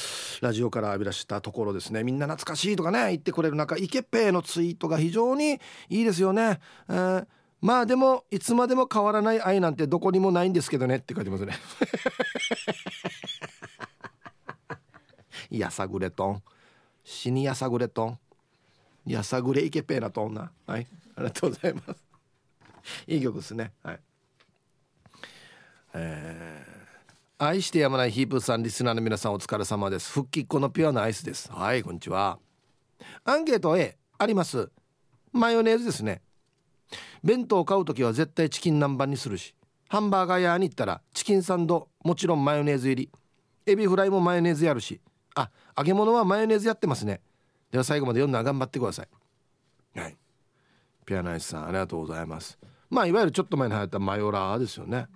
ラジオから浴び出したところですね。みんな懐かしいとかね言ってくれる中イケペイのツイートが非常にいいですよね、えーまあでもいつまでも変わらない愛なんてどこにもないんですけどねって書いてますね。*laughs* やさぐれとん。死にやさぐれとん。やさぐれイケペーなとんな。はいありがとうございます。いい曲ですね。はい。えー、愛してやまないヒープさんリスナーの皆さんお疲れ様です。復帰っ子のピュアなアイスです。はいこんにちは。アンケート A あります。マヨネーズですね。弁当を買う時は絶対チキン南蛮にするしハンバーガー屋に行ったらチキンサンドもちろんマヨネーズ入り。エビフライもマヨネーズやるし。あ揚げ物はマヨネーズやってますね。では最後まで読んだら頑張ってください。はい。ピアナイスさんありがとうございます。まあいわゆるちょっと前に流行ったマヨラーですよね。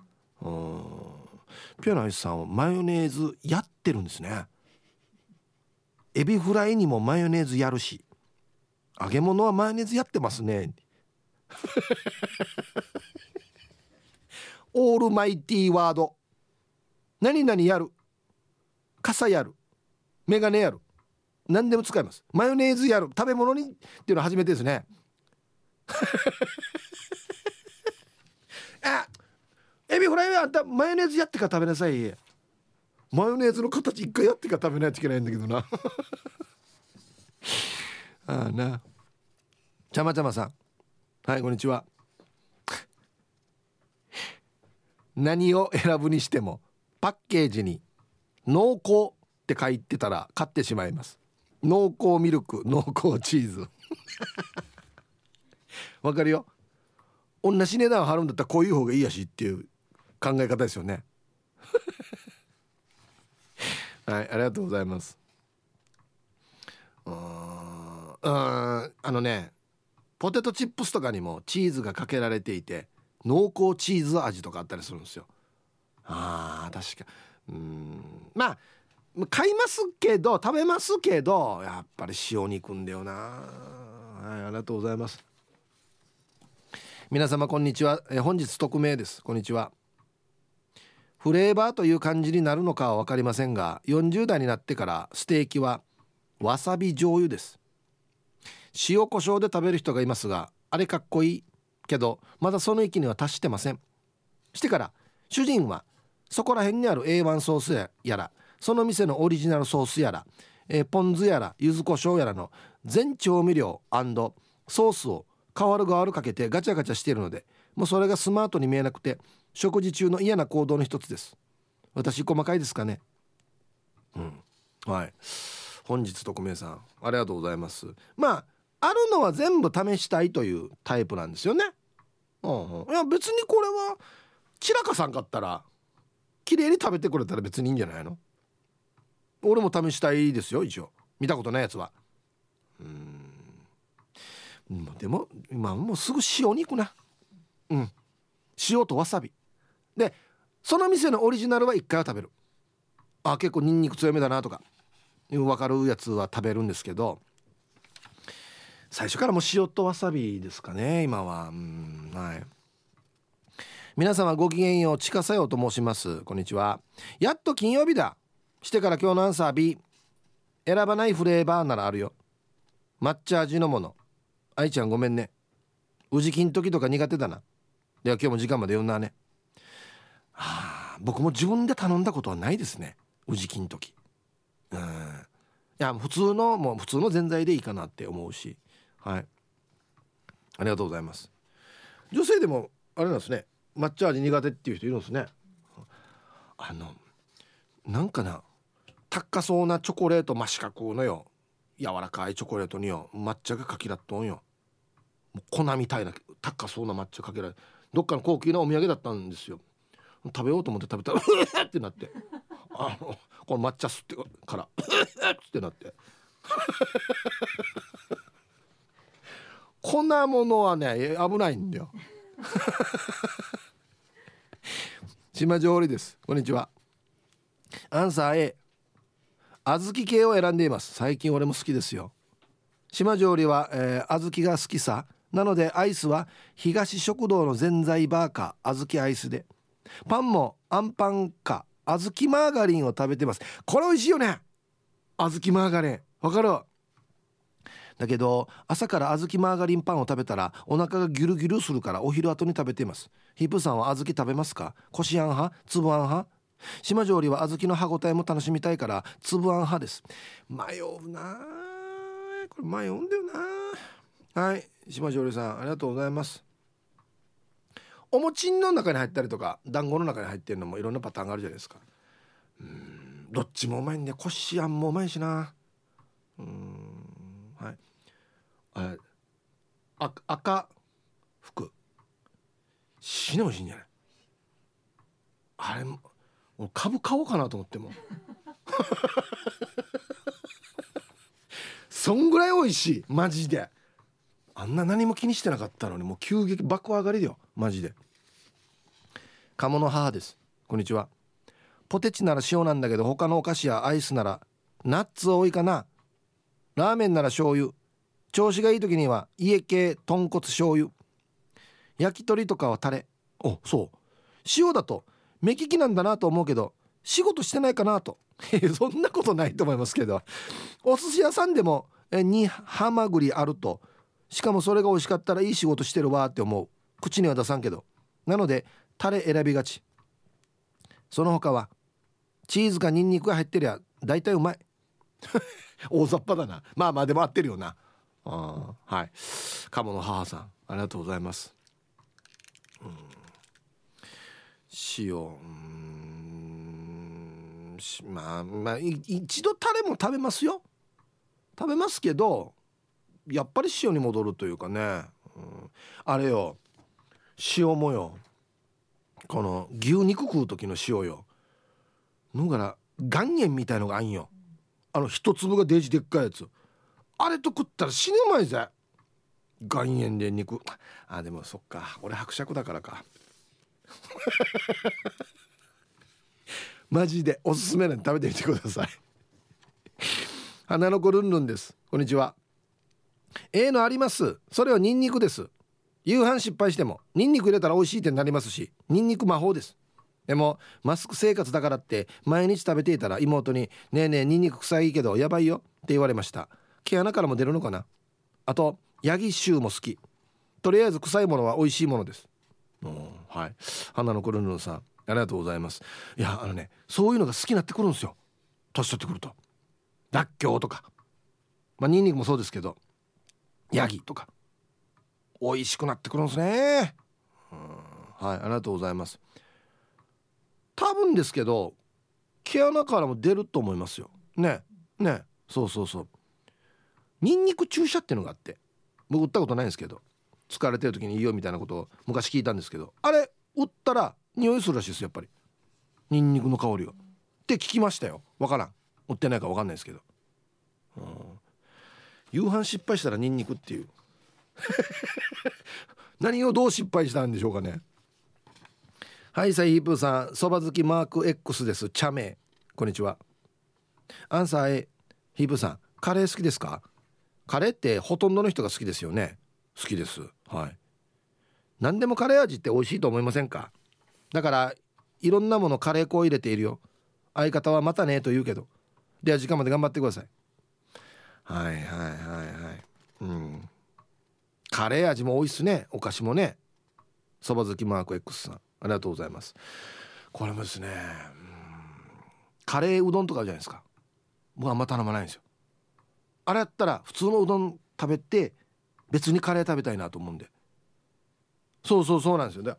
うん。ピアナイスさんはマヨネーズやってるんですね。エビフライにもマヨネーズやるし。揚げ物はマヨネーズやってますね。*laughs* オールマイティーワード。何々やる。傘やる。メガネやる。何でも使います。マヨネーズやる。食べ物にっていうのは初めてですねあエビフライはあんたマヨネーズやってから食べなさい。マヨネーズの形一回やってから食べないといけないんだけどな。*laughs* ああな。ちゃまちゃまさん。はいこんにちは。何を選ぶにしてもパッケージに濃厚って書いてたら買ってしまいます。濃厚ミルク濃厚チーズ。*laughs* わかるよ。同じ値段張るんだったらこういう方がいいやしっていう考え方ですよね。*laughs* はいありがとうございます。うんあのねポテトチップスとかにもチーズがかけられていて濃厚チーズ味とかあったりするんですよ。あー確かうんまあ買いますけど食べますけどやっぱり塩に行くんだよな。はいありがとうございます。皆様こんにちは。え本日匿名です。こんにちは。フレーバーという感じになるのかは分かりませんが40代になってからステーキはわさび醤油です。塩コショウで食べる人がいますがあれかっこいい。けどまだその域には達してません。してから主人はそこら辺にある A1 ソースやらその店のオリジナルソースやら、え、ポン酢やら柚子胡椒やらの全調味料ソースを変わる変わるかけてガチャガチャしているのでもうそれがスマートに見えなくて食事中の嫌な行動の一つです。私細かいですかね。うん。はい。本日特命さんありがとうございます。まああるのは全部試したいというタイプなんですよね。うんうん、いや別にこれは散らかさんかったら綺麗に食べてくれたら別にいいんじゃないの？俺も試したいですよ一応。見たことないやつは。うん。でも今もうすぐ塩に行くな。うん。塩とわさび。でその店のオリジナルは1回は食べる。あ結構ニンニク強めだなとか。分かるやつは食べるんですけど。最初からもう塩とわさびですかね今は。うんはい。皆様ごきげんようちかさようと申します。こんにちは。やっと金曜日だ。してから今日のアンサー B 選ばないフレーバーならあるよ。抹茶味のもの。愛ちゃんごめんね。宇治金時とか苦手だな。では今日も時間まで読んだね。はあ僕も自分で頼んだことはないですね。宇治金時。うん。いや普通のもう普通のぜんざいでいいかなって思うし。はい。ありがとうございます。女性でもあれなんですね。抹茶味苦手っていう人いるんですね。あのなんかな高そうなチョコレート真四角のよ。柔らかいチョコレートによ。抹茶がかきらっとんよ。粉みたいな高そうな抹茶かけられどっかの高級なお土産だったんですよ。食べようと思って食べた。ら *laughs*「ってなって。あのこの抹茶吸ってから。*laughs* ってなって。こんなものはね危ないんだよ。*laughs* 島上りです。こんにちは。アンサー A 小豆系を選んでいます。最近俺も好きですよ。島上りは、えー、小豆が好きさ。なのでアイスは東食堂のぜんざいバーか小豆アイスで。パンもあんパンか。小豆マーガリンを食べてます。これ美味しいよね。小豆マーガリン。わかる？だけど朝から小豆マーガリンパンを食べたらお腹がギュルギュルするからお昼後に食べています。ヒップさんは小豆食べますか？こしあん派？粒あん派？島上りは小豆の歯ごたえも楽しみたいから粒あん派です。迷うなこれ迷うんだよなはい。島上りさんありがとうございます。お餅の中に入ったりとか団子の中に入ってるのもいろんなパターンがあるじゃないですか。うんどっちもうまいんでこしあんもうまいしな。うんはい。あ赤服。死ねほしいんじゃない。あれも株買おうかなと思っても。*laughs* そんぐらい美味しい。マジで。あんな何も気にしてなかったのにもう急激爆上がりだよ。マジで。鴨の母です。こんにちは。ポテチなら塩なんだけど他のお菓子やアイスならナッツ多いかな。ラーメンなら醤油。調子がいい時には家系豚骨醤油。焼き鳥とかはタレ。おそう。塩だと目利きなんだなと思うけど仕事してないかなと。*laughs* そんなことないと思いますけど。お寿司屋さんでもにハマグリあると。しかもそれが美味しかったらいい仕事してるわって思う。口には出さんけど。なのでタレ選びがち。その他はチーズかニンニクが入ってりゃ大体うまい。*laughs* 大雑把だな。まあまあでも合ってるよな。あはい。鴨の母さんありがとうございます、うん、塩うん。まあまあ一度タレも食べますよ。食べますけどやっぱり塩に戻るというかね、うん、あれよ。塩もよ。この牛肉食う時の塩よ。のから岩塩みたいのがあんよ。あの一粒がデージでっかいやつ。あれと食ったら死ぬまいぜ。岩塩で肉。あでもそっか。俺伯爵だからか。*laughs* マジでおすすめなんで食べてみてください。*laughs* 花の子ルンルンです。こんにちは。A のあります。それはニンニクです。夕飯失敗してもニンニク入れたら美味しいってなりますしニンニク魔法です。でもマスク生活だからって毎日食べていたら妹に「ねえねえニンニク臭いけどやばいよ」って言われました。毛穴からも出るのかな？あとヤギ臭も好き。とりあえず臭いものは美味しいものです。うんはい。花のコルヌンさんありがとうございます。いやあのねそういうのが好きになってくるんですよ。年取ってくると。らっきょうとか。まあニンニクもそうですけど。ヤギとか。美味しくなってくるんですね。はいありがとうございます。多分ですけど毛穴からも出ると思いますよ。ねねそうそうそう。ニンニク注射っていうのがあって僕打ったことないんですけど疲れてる時にいいよみたいなことを昔聞いたんですけどあれ打ったら匂いするらしいですやっぱり。ニンニクの香りがって聞きましたよ。わからん。打ってないかわかんないですけど、うん、夕飯失敗したらニンニクっていう。*laughs* 何をどう失敗したんでしょうかね。はいサイヒープーさん。そば好きマーク X です。茶名こんにちは。アンサー A ヒープーさんカレー好きですか？カレーってほとんどの人が好きですよね。好きです。はい。何でもカレー味って美味しいと思いませんか？だからいろんなものカレー粉を入れているよ。相方はまたねと言うけど。では時間まで頑張ってください。はいはいはいはい。うん。カレー味も多いっすね。お菓子もね。そば好きマーク X さん。ありがとうございます。これもですね。うん。カレーうどんとかあるじゃないですか。僕あんま頼まないんですよ。あれやったら普通のうどん食べて別にカレー食べたいなと思うんで。そうそうそうなんですよ。だ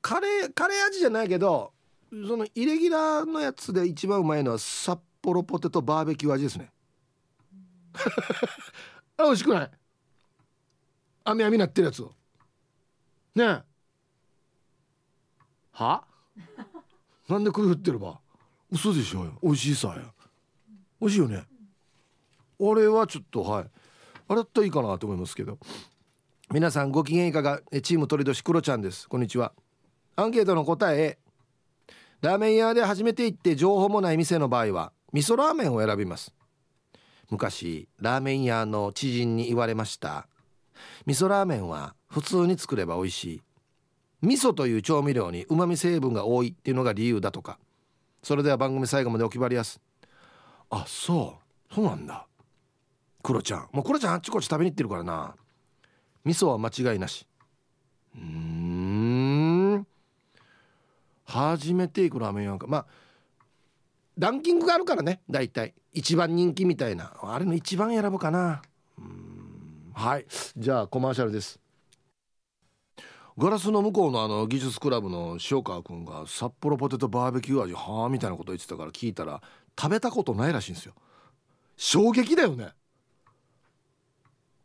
カレーカレー味じゃないけどそのイレギュラーのやつで一番うまいのは札幌ポテトバーベキュー味ですね。*laughs* あ美味しくない？網網なってるやつねえ。は？*laughs* なんで首振ってれば？嘘でしょうよ。美味しいさや。美味しいよね。あれはちょっとはい。あれだったらいいかなと思いますけど。皆さんご機嫌いかが？チーム鳥年クロちゃんです。こんにちは。アンケートの答えラーメン屋で初めて行って情報もない店の場合は味噌ラーメンを選びます昔ラーメン屋の知人に言われました。味噌ラーメンは普通に作れば美味しい。味噌という調味料に旨味成分が多いっていうのが理由だとか。それでは番組最後までお決まりやす。あそう。そうなんだ。クロちゃん。もうクロちゃんあっちこっち食べに行ってるからな。味噌は間違いなし。うん。初めて行くラーメン屋か。まあランキングがあるからね大体。一番人気みたいな。あれの一番選ぶかな。うん。はい。じゃあコマーシャルです。ガラスの向こうのあの技術クラブの塩川君が札幌ポテトバーベキュー味はあみたいなこと言ってたから聞いたら食べたことないらしいんですよ。衝撃だよね。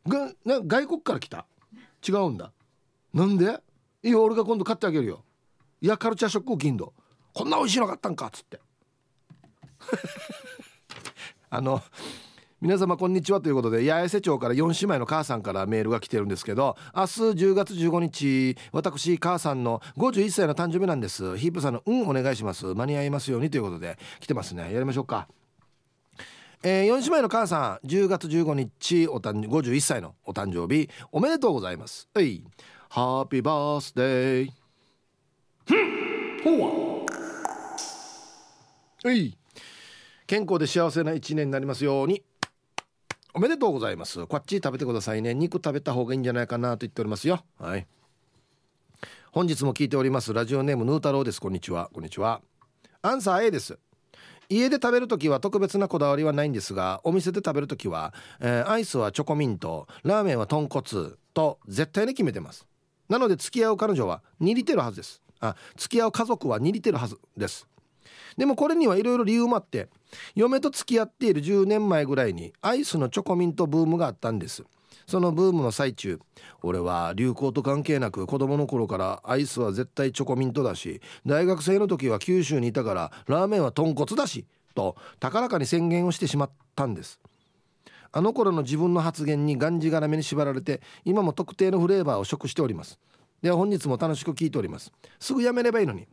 がな外国から来た？違うんだ。なんで？いいよ俺が今度買ってあげるよ。いやカルチャーショックを金度。こんな美味しいのがあったんかっつって。*laughs* あの皆様こんにちはということで八重瀬町から4姉妹の母さんからメールが来てるんですけど明日10月15日私母さんの51歳の誕生日なんです。ヒープさんの「うんお願いします。間に合いますように」ということで来てますね。やりましょうか。えー、4姉妹の母さん10月15日お誕51歳のお誕生日おめでとうございます。はい。ハッピーバースデーほうは。い健康で幸せな一年になりますように。おめでとうございます。こっち食べてくださいね。肉食べた方がいいんじゃないかなと言っておりますよ。はい。本日も聞いております。ラジオネームヌー太郎です。こんにちは。こんにちは。アンサー A です。家で食べる時は特別なこだわりはないんですがお店で食べる時は、えー、アイスはチョコミントラーメンは豚骨と絶対に決めてます。なので付き合う彼女は2リテルはずです。あ付き合う家族は2リテルはずです。でもこれにはいろいろ理由もあって嫁と付き合っている10年前ぐらいにアイスのチョコミントブームがあったんです。そのブームの最中俺は流行と関係なく子供の頃からアイスは絶対チョコミントだし大学生の時は九州にいたからラーメンは豚骨だしと高らかに宣言をしてしまったんです。あの頃の自分の発言にがんじがらめに縛られて今も特定のフレーバーを食しております。では本日も楽しく聞いております。すぐやめればいいのに。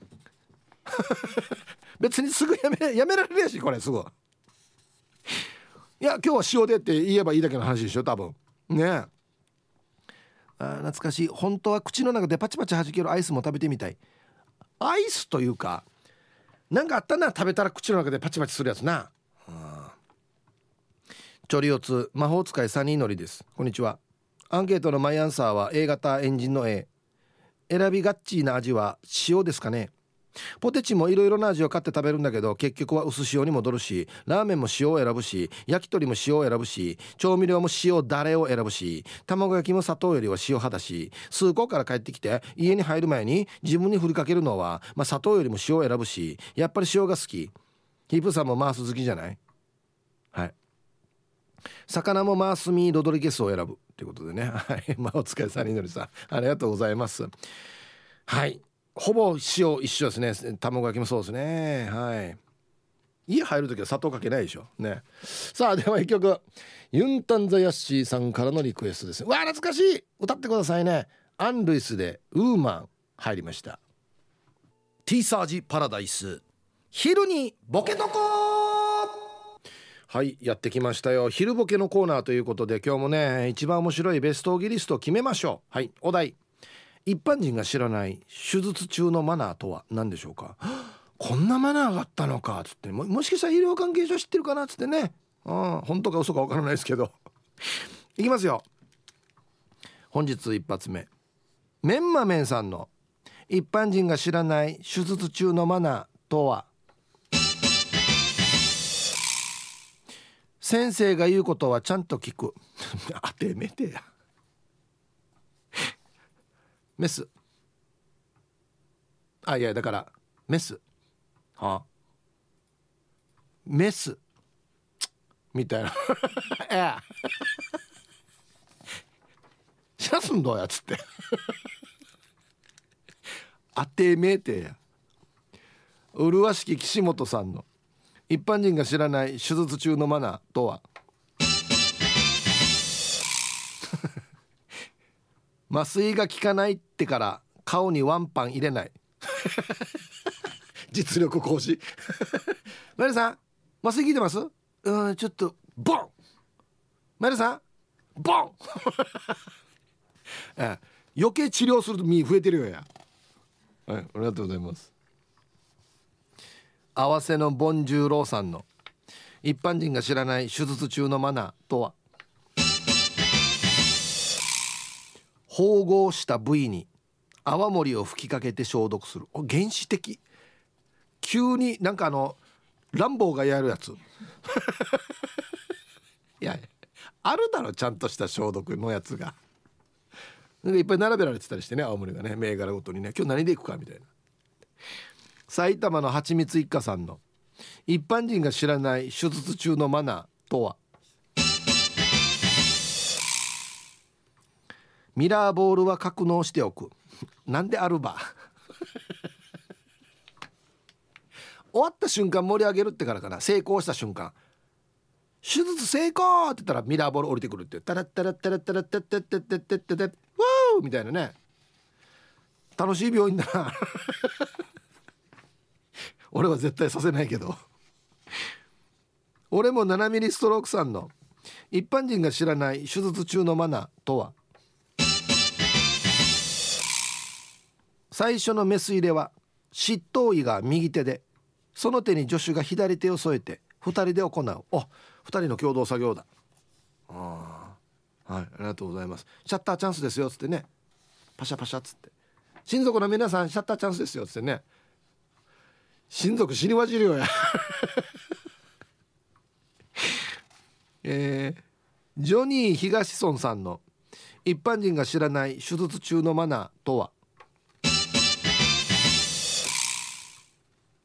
*laughs* 別にすぐやめやめられるやしこれすぐい。や今日は塩でって言えばいいだけの話でしょ多分。ねえ。あ懐かしい。本当は口の中でパチパチ弾けるアイスも食べてみたい。アイスというかなんかあったな食べたら口の中でパチパチするやつな、うん、チョリオツ魔法使いサニーのりです。こんにちは。アンケートのマイアンサーは A 型エンジンの A 選びがっちな味は塩ですかね。ポテチもいろいろな味を買って食べるんだけど結局は薄塩に戻るしラーメンも塩を選ぶし焼き鳥も塩を選ぶし調味料も塩だれを選ぶし卵焼きも砂糖よりは塩派だし数個から帰ってきて家に入る前に自分に振りかけるのは、まあ、砂糖よりも塩を選ぶしやっぱり塩が好き。ヒープさんもマース好きじゃない？はい。魚もマースミー・ロドリゲスを選ぶということでね。はい。*laughs* まあお疲れさんにのりさん。ありがとうございます。はい。ほぼ塩一緒ですね。卵焼きもそうですね。はい。家入る時は砂糖かけないでしょ。ね。さあでは一曲。ユンタンザヤッシーさんからのリクエストです。わあ懐かしい。歌ってくださいね。アン・ルイスでウーマン入りました。ティーサージパラダイス。昼にボケとこはいやってきましたよ。昼ボケのコーナーということで今日もね一番面白いベストギリストを決めましょう。はいお題。一般人が知らない手術中のマナーとは何でしょうか？こんなマナーがあったのかっつって。ももしかしたら医療関係者知ってるかなっつってね。うん本当か嘘かわからないですけど。*laughs* いきますよ。本日一発目。メンマメンさんの一般人が知らない手術中のマナーとは？先生が言うことはちゃんと聞く。*laughs* あてめてや。メス。あいやだからメス。はあ。メス。みたいな。*laughs* ええ。シャスんどうやつって。あてめえてや。麗しき岸本さんの。一般人が知らない手術中のマナーとは麻酔が効かないってから顔にワンパン入れない。*laughs* 実力行使 *laughs* マリさん麻酔効いてます？うんちょっとボン！マリさんボン！*laughs* え。余計治療すると身増えてるよや。はいありがとうございます。合わせのボンジューローさんの一般人が知らない手術中のマナーとは？縫合した部位に泡盛を吹きかけて消毒する。原始的。急になんかあのランボーがやるやつ。*laughs* いやあるだろちゃんとした消毒のやつが。なんかいっぱい並べられてたりしてね青森がね銘柄ごとにね。今日何でいくかみたいな。埼玉のはちみつ一家さんの一般人が知らない手術中のマナーとは？ミラーボールは格納しておく。なんであるば。*laughs* 終わった瞬間盛り上げるってからかな。成功した瞬間。手術成功って言ったらミラーボール降りてくるってタラッタラッタラッタラッタッタッタッタッタッタッタッウーみたいなね楽しい病院だな俺は絶対させないけど俺も7ミリストロークさんの一般人が知らない手術中のマナーとは最初のメス入れは執刀医が右手でその手に助手が左手を添えて2人で行う。お2人の共同作業だ。ああはい。ありがとうございます。シャッターチャンスですよっつってね。パシャパシャっつって。親族の皆さんシャッターチャンスですよっつってね。親族死にわじるよや。*laughs* えー、ジョニー東村さんの一般人が知らない手術中のマナーとは？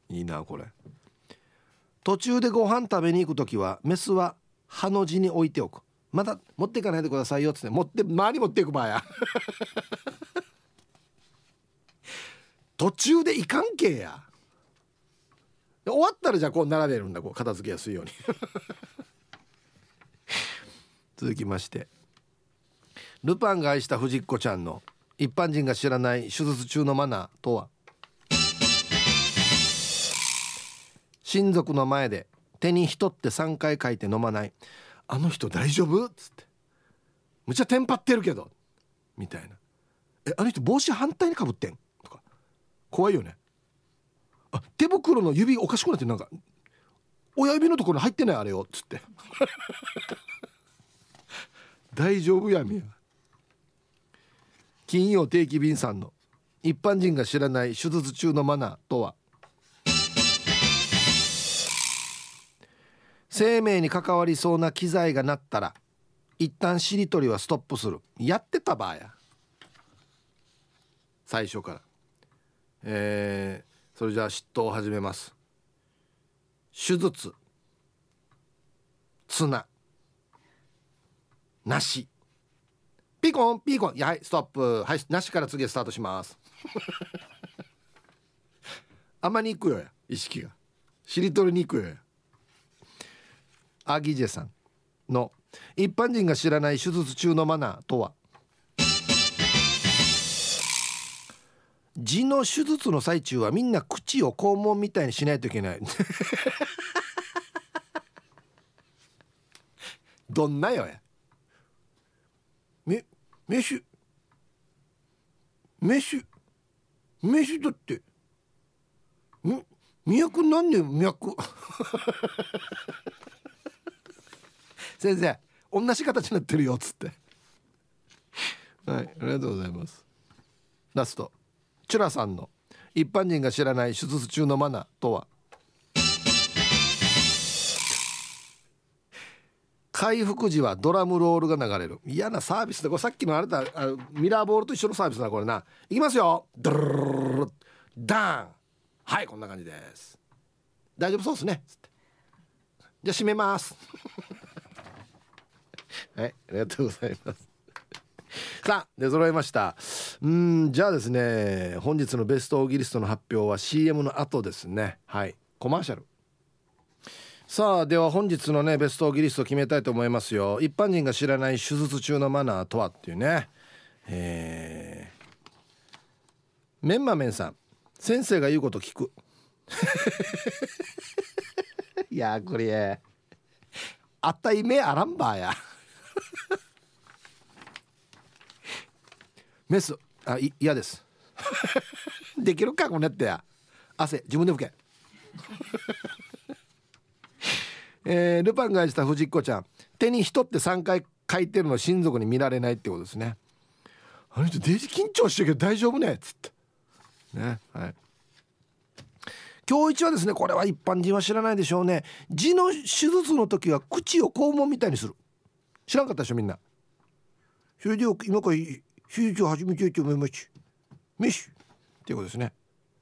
いいなこれ。途中でご飯食べに行く時はメスはハの字に置いておく。まだ持っていかないでくださいよっつって持って周り持っていく場合や。*laughs* 途中でいかんけや。終わったらじゃあこう並べるんだこう片付けやすいように。*laughs* 続きまして。ルパンが愛した藤子ちゃんの一般人が知らない手術中のマナーとは？親族の前で手に人って3回書いて飲まない。あの人大丈夫？っつって。むちゃテンパってるけど。みたいな。えあの人帽子反対にかぶってん？とか。怖いよね。あ手袋の指おかしくなってなんか。親指のところに入ってない？あれよっつって。*laughs* 大丈夫やみや。金曜定期便さんの一般人が知らない手術中のマナーとは？生命に関わりそうな機材が鳴ったら一旦しりとりはストップする。やってた場合や。最初から。えー、それじゃあ嫉妬を始めます。手術。綱。なし。ピコンピコン。いやはいストップ。はいなしから次スタートします。*laughs* あんまに行くよや意識が。しりとりに行くよやアギジェさんの一般人が知らない手術中のマナーとは？痔の手術の最中はみんな口を肛門みたいにしないといけない。*laughs* どんなよや。め飯飯飯だって。み脈なんね脈先生同じ形になってるよっつって。はいありがとうございます。ラスト。チュラさんの一般人が知らない手術中のマナーとは？回復時はドラムロールが流れる。嫌なサービスでこれさっきのあれだ。あミラーボールと一緒のサービスだこれな。いきますよ。ドルルンはいこんな感じです大丈夫そうですねじゃあ閉めます *laughs* はいありがとうございます。*laughs* さあ出揃いました。うんじゃあですね本日のベストオーギリストの発表は CM の後ですね。はいコマーシャル。さあでは本日のねベストオーギリスト決めたいと思いますよ。一般人が知らない手術中のマナーとはっていうね。えー、メンマメンさん。先生が言うこと聞く。*laughs* いやこれあったい目あらんばや。*laughs* メスあい嫌です。*laughs* できるかこねって。や汗自分で拭け。*laughs* えー、ルパンが演じた藤子ちゃん。手に人って3回書いてるの親族に見られないってことですね。あの人デジ緊張してるけど大丈夫ね。っつって。ねはい。今日一はですねこれは一般人は知らないでしょうね。痔の手術の時は口を肛門みたいにする。知らんかったでしょみんな。それで今から手術を始めたいと思いますメッシっていうことですね。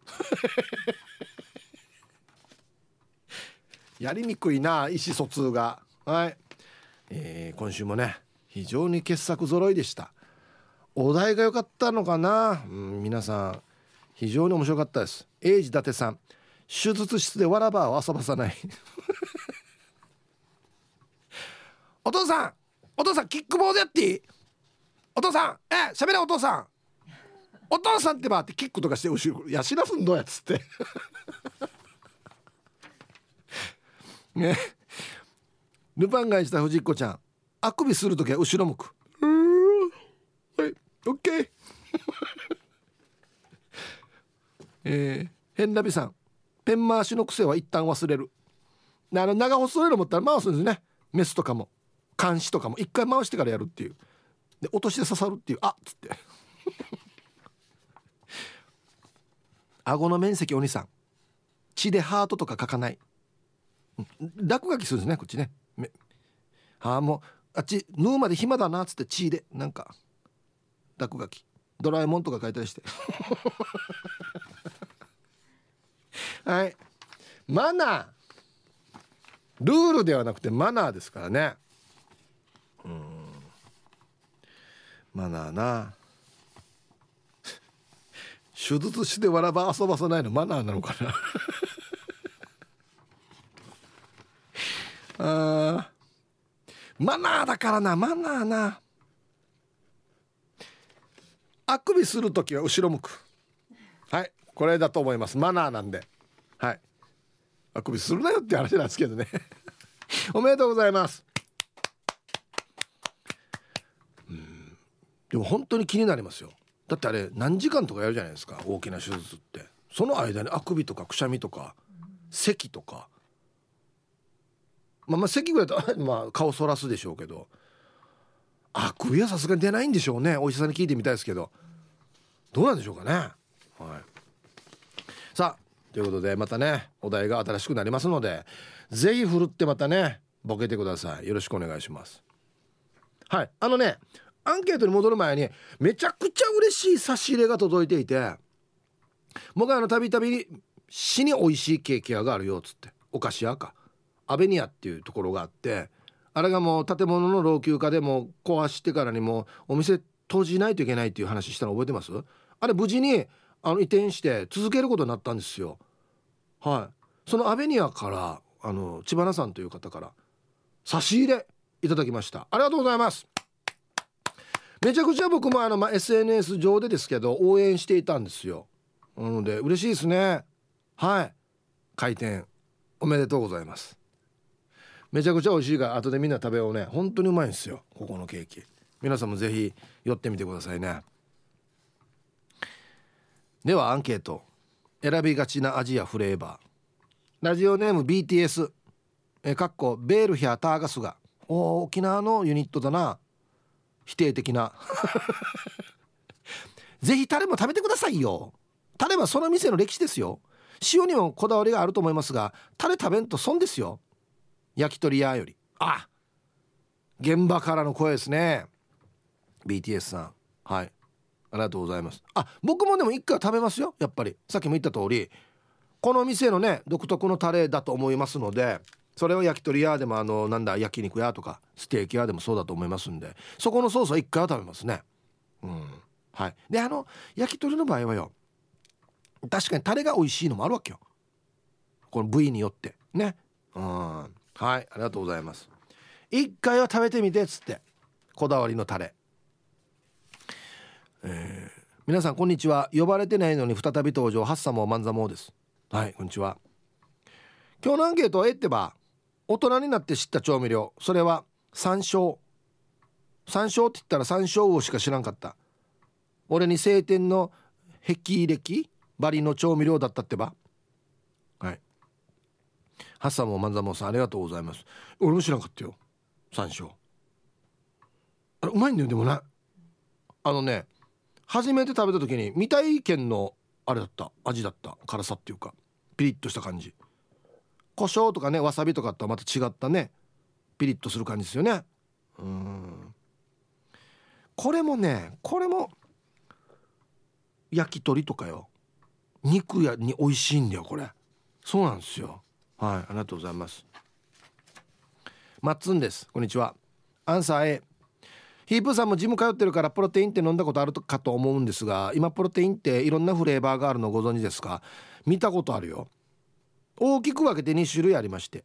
*laughs* やりにくいな意思疎通が。はい、えー、今週もね非常に傑作揃いでした。お題が良かったのかな、うん、皆さん非常に面白かったです。英治伊達さん。手術室でわらばを遊ばさない。*laughs* お父さん！お父さんキックボードやっていい？お父さん。え喋れお父さん。お父さんってばってキックとかして後ろやしらすんどうやっつって。*laughs* ね。ルパンがした藤子ちゃん。あくびする時は後ろ向く。はい。オッケー。*laughs* えー、変なびさん。ペン回しの癖は一旦忘れる。あの長細いの持ったら回すんですね。メスとかも監視とかも一回回してからやるっていう。で落として刺さるっていう。あっつって。顎の面積お兄さん。血でハートとか書かない。落書きするんですねこっちね。はあもうあっち縫うまで暇だなっつって血でなんか落書き。ドラえもんとか書いたりして。*laughs* はい。マナー。ルールではなくてマナーですからね。うん。マナーな *laughs* 手術してわらば遊ばさないのマナーなのかな。*laughs* あマナーだからなマナーな。あくびする時は後ろ向く。はいこれだと思います。マナーなんで。はい。あくびするなよって話なんですけどね。*laughs* おめでとうございますうんでも本当に気になりますよ。だってあれ何時間とかやるじゃないですか大きな手術って。その間にあくびとかくしゃみとか咳とか。まあまあ咳ぐらいと *laughs* まあ顔そらすでしょうけど。あくびはさすがに出ないんでしょうね。お医者さんに聞いてみたいですけど。どうなんでしょうかね。はい。さあということでまたねお題が新しくなりますので是非ふるってまたねボケてください。よろしくお願いします。はい。あのねアンケートに戻る前にめちゃくちゃ嬉しい差し入れが届いていて僕はたびたび死に美味しいケーキ屋があるよっつってお菓子屋か。アベニアっていうところがあって。あれがもう建物の老朽化でも壊してからにもお店閉じないといけないっていう話したの覚えてます？あれ無事にあの移転して続けることになったんですよ。はい。そのアベニアからあの千葉さんという方から差し入れいただきました。ありがとうございます。めちゃくちゃ僕もあの、ま、SNS 上でですけど応援していたんですよ。なので嬉しいですね。はい。開店。おめでとうございます。めちゃくちゃ美味しいから後でみんな食べようね。本当にうまいんですよ。ここのケーキ。皆さんもぜひ寄ってみてくださいね。ではアンケート。選びがちな味やフレーバー。ラジオネーム BTS えかっこベールヒャーターガスがお沖縄のユニットだな。否定的な。*laughs* ぜひタレも食べてくださいよ。タレはその店の歴史ですよ。塩にもこだわりがあると思いますがタレ食べんと損ですよ。焼き鳥屋より。あ現場からの声ですね。BTS さん。はい。ありがとうございます。あ僕もでも一回食べますよ。やっぱり。さっきも言った通り。この店のね独特のタレだと思いますので。それは焼き鳥屋でもあのなんだ焼肉屋とかステーキ屋でもそうだと思いますんでそこのソースは一回は食べますね。うん。はい。であの焼き鳥の場合はよ確かにタレが美味しいのもあるわけよ。この部位によって。ね。うん。はい。ありがとうございます。一回は食べてみてっつってこだわりのタレ。えー、皆さんこんにちは。呼ばれてないのに再び登場。ハッサモーマンザモーです。はいこんにちは。今日のアンケートはえってば大人になって知った調味料。それは山椒。山椒って言ったら山椒魚しか知らんかった。俺に晴天の霹靂バリの調味料だったってば。はい。ハッサモ万座もさんありがとうございます。俺も知らんかったよ。山椒。あれうまいんだよでもねあのね初めて食べた時に未体験のあれだった。味だった。辛さっていうか。ピリッとした感じ。胡椒とかねわさびとかとはまた違ったねピリッとする感じですよね。うん。これもねこれも焼き鳥とかよ。肉やに美味しいんだよこれ。そうなんですよ。はいありがとうございます。マッツンです。こんにちは。アンサー A ヒープさんもジム通ってるからプロテインって飲んだことあるかと思うんですが今プロテインっていろんなフレーバーがあるのご存知ですか？見たことあるよ。大きく分けて2種類ありまして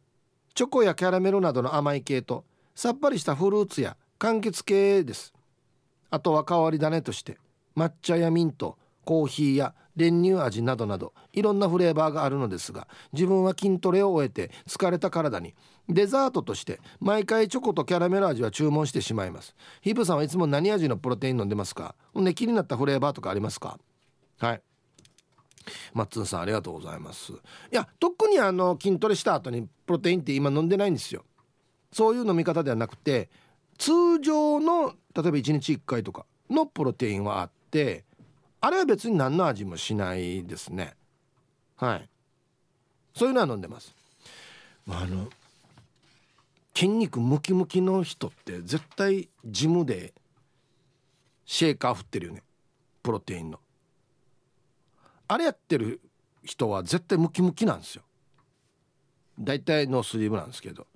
チョコやキャラメルなどの甘い系とさっぱりしたフルーツや柑橘系です。あとは変わり種として抹茶やミントコーヒーや練乳味などなどいろんなフレーバーがあるのですが自分は筋トレを終えて疲れた体にデザートとして毎回チョコとキャラメル味は注文してしまいます。ヒブさんはいつも何味のプロテイン飲んでますか？ね気になったフレーバーとかありますか？はい。マッツンさんありがとうございます。いや特にあの筋トレした後にプロテインって今飲んでないんですよ。そういう飲み方ではなくて通常の例えば1日1回とかのプロテインはあってあれは別に何の味もしないですね。はい。そういうのは飲んでます。あの筋肉ムキムキの人って絶対ジムでシェーカー振ってるよね。プロテインの。あれやってる人は絶対ムキムキなんですよ。大体ノースリーブなんですけど。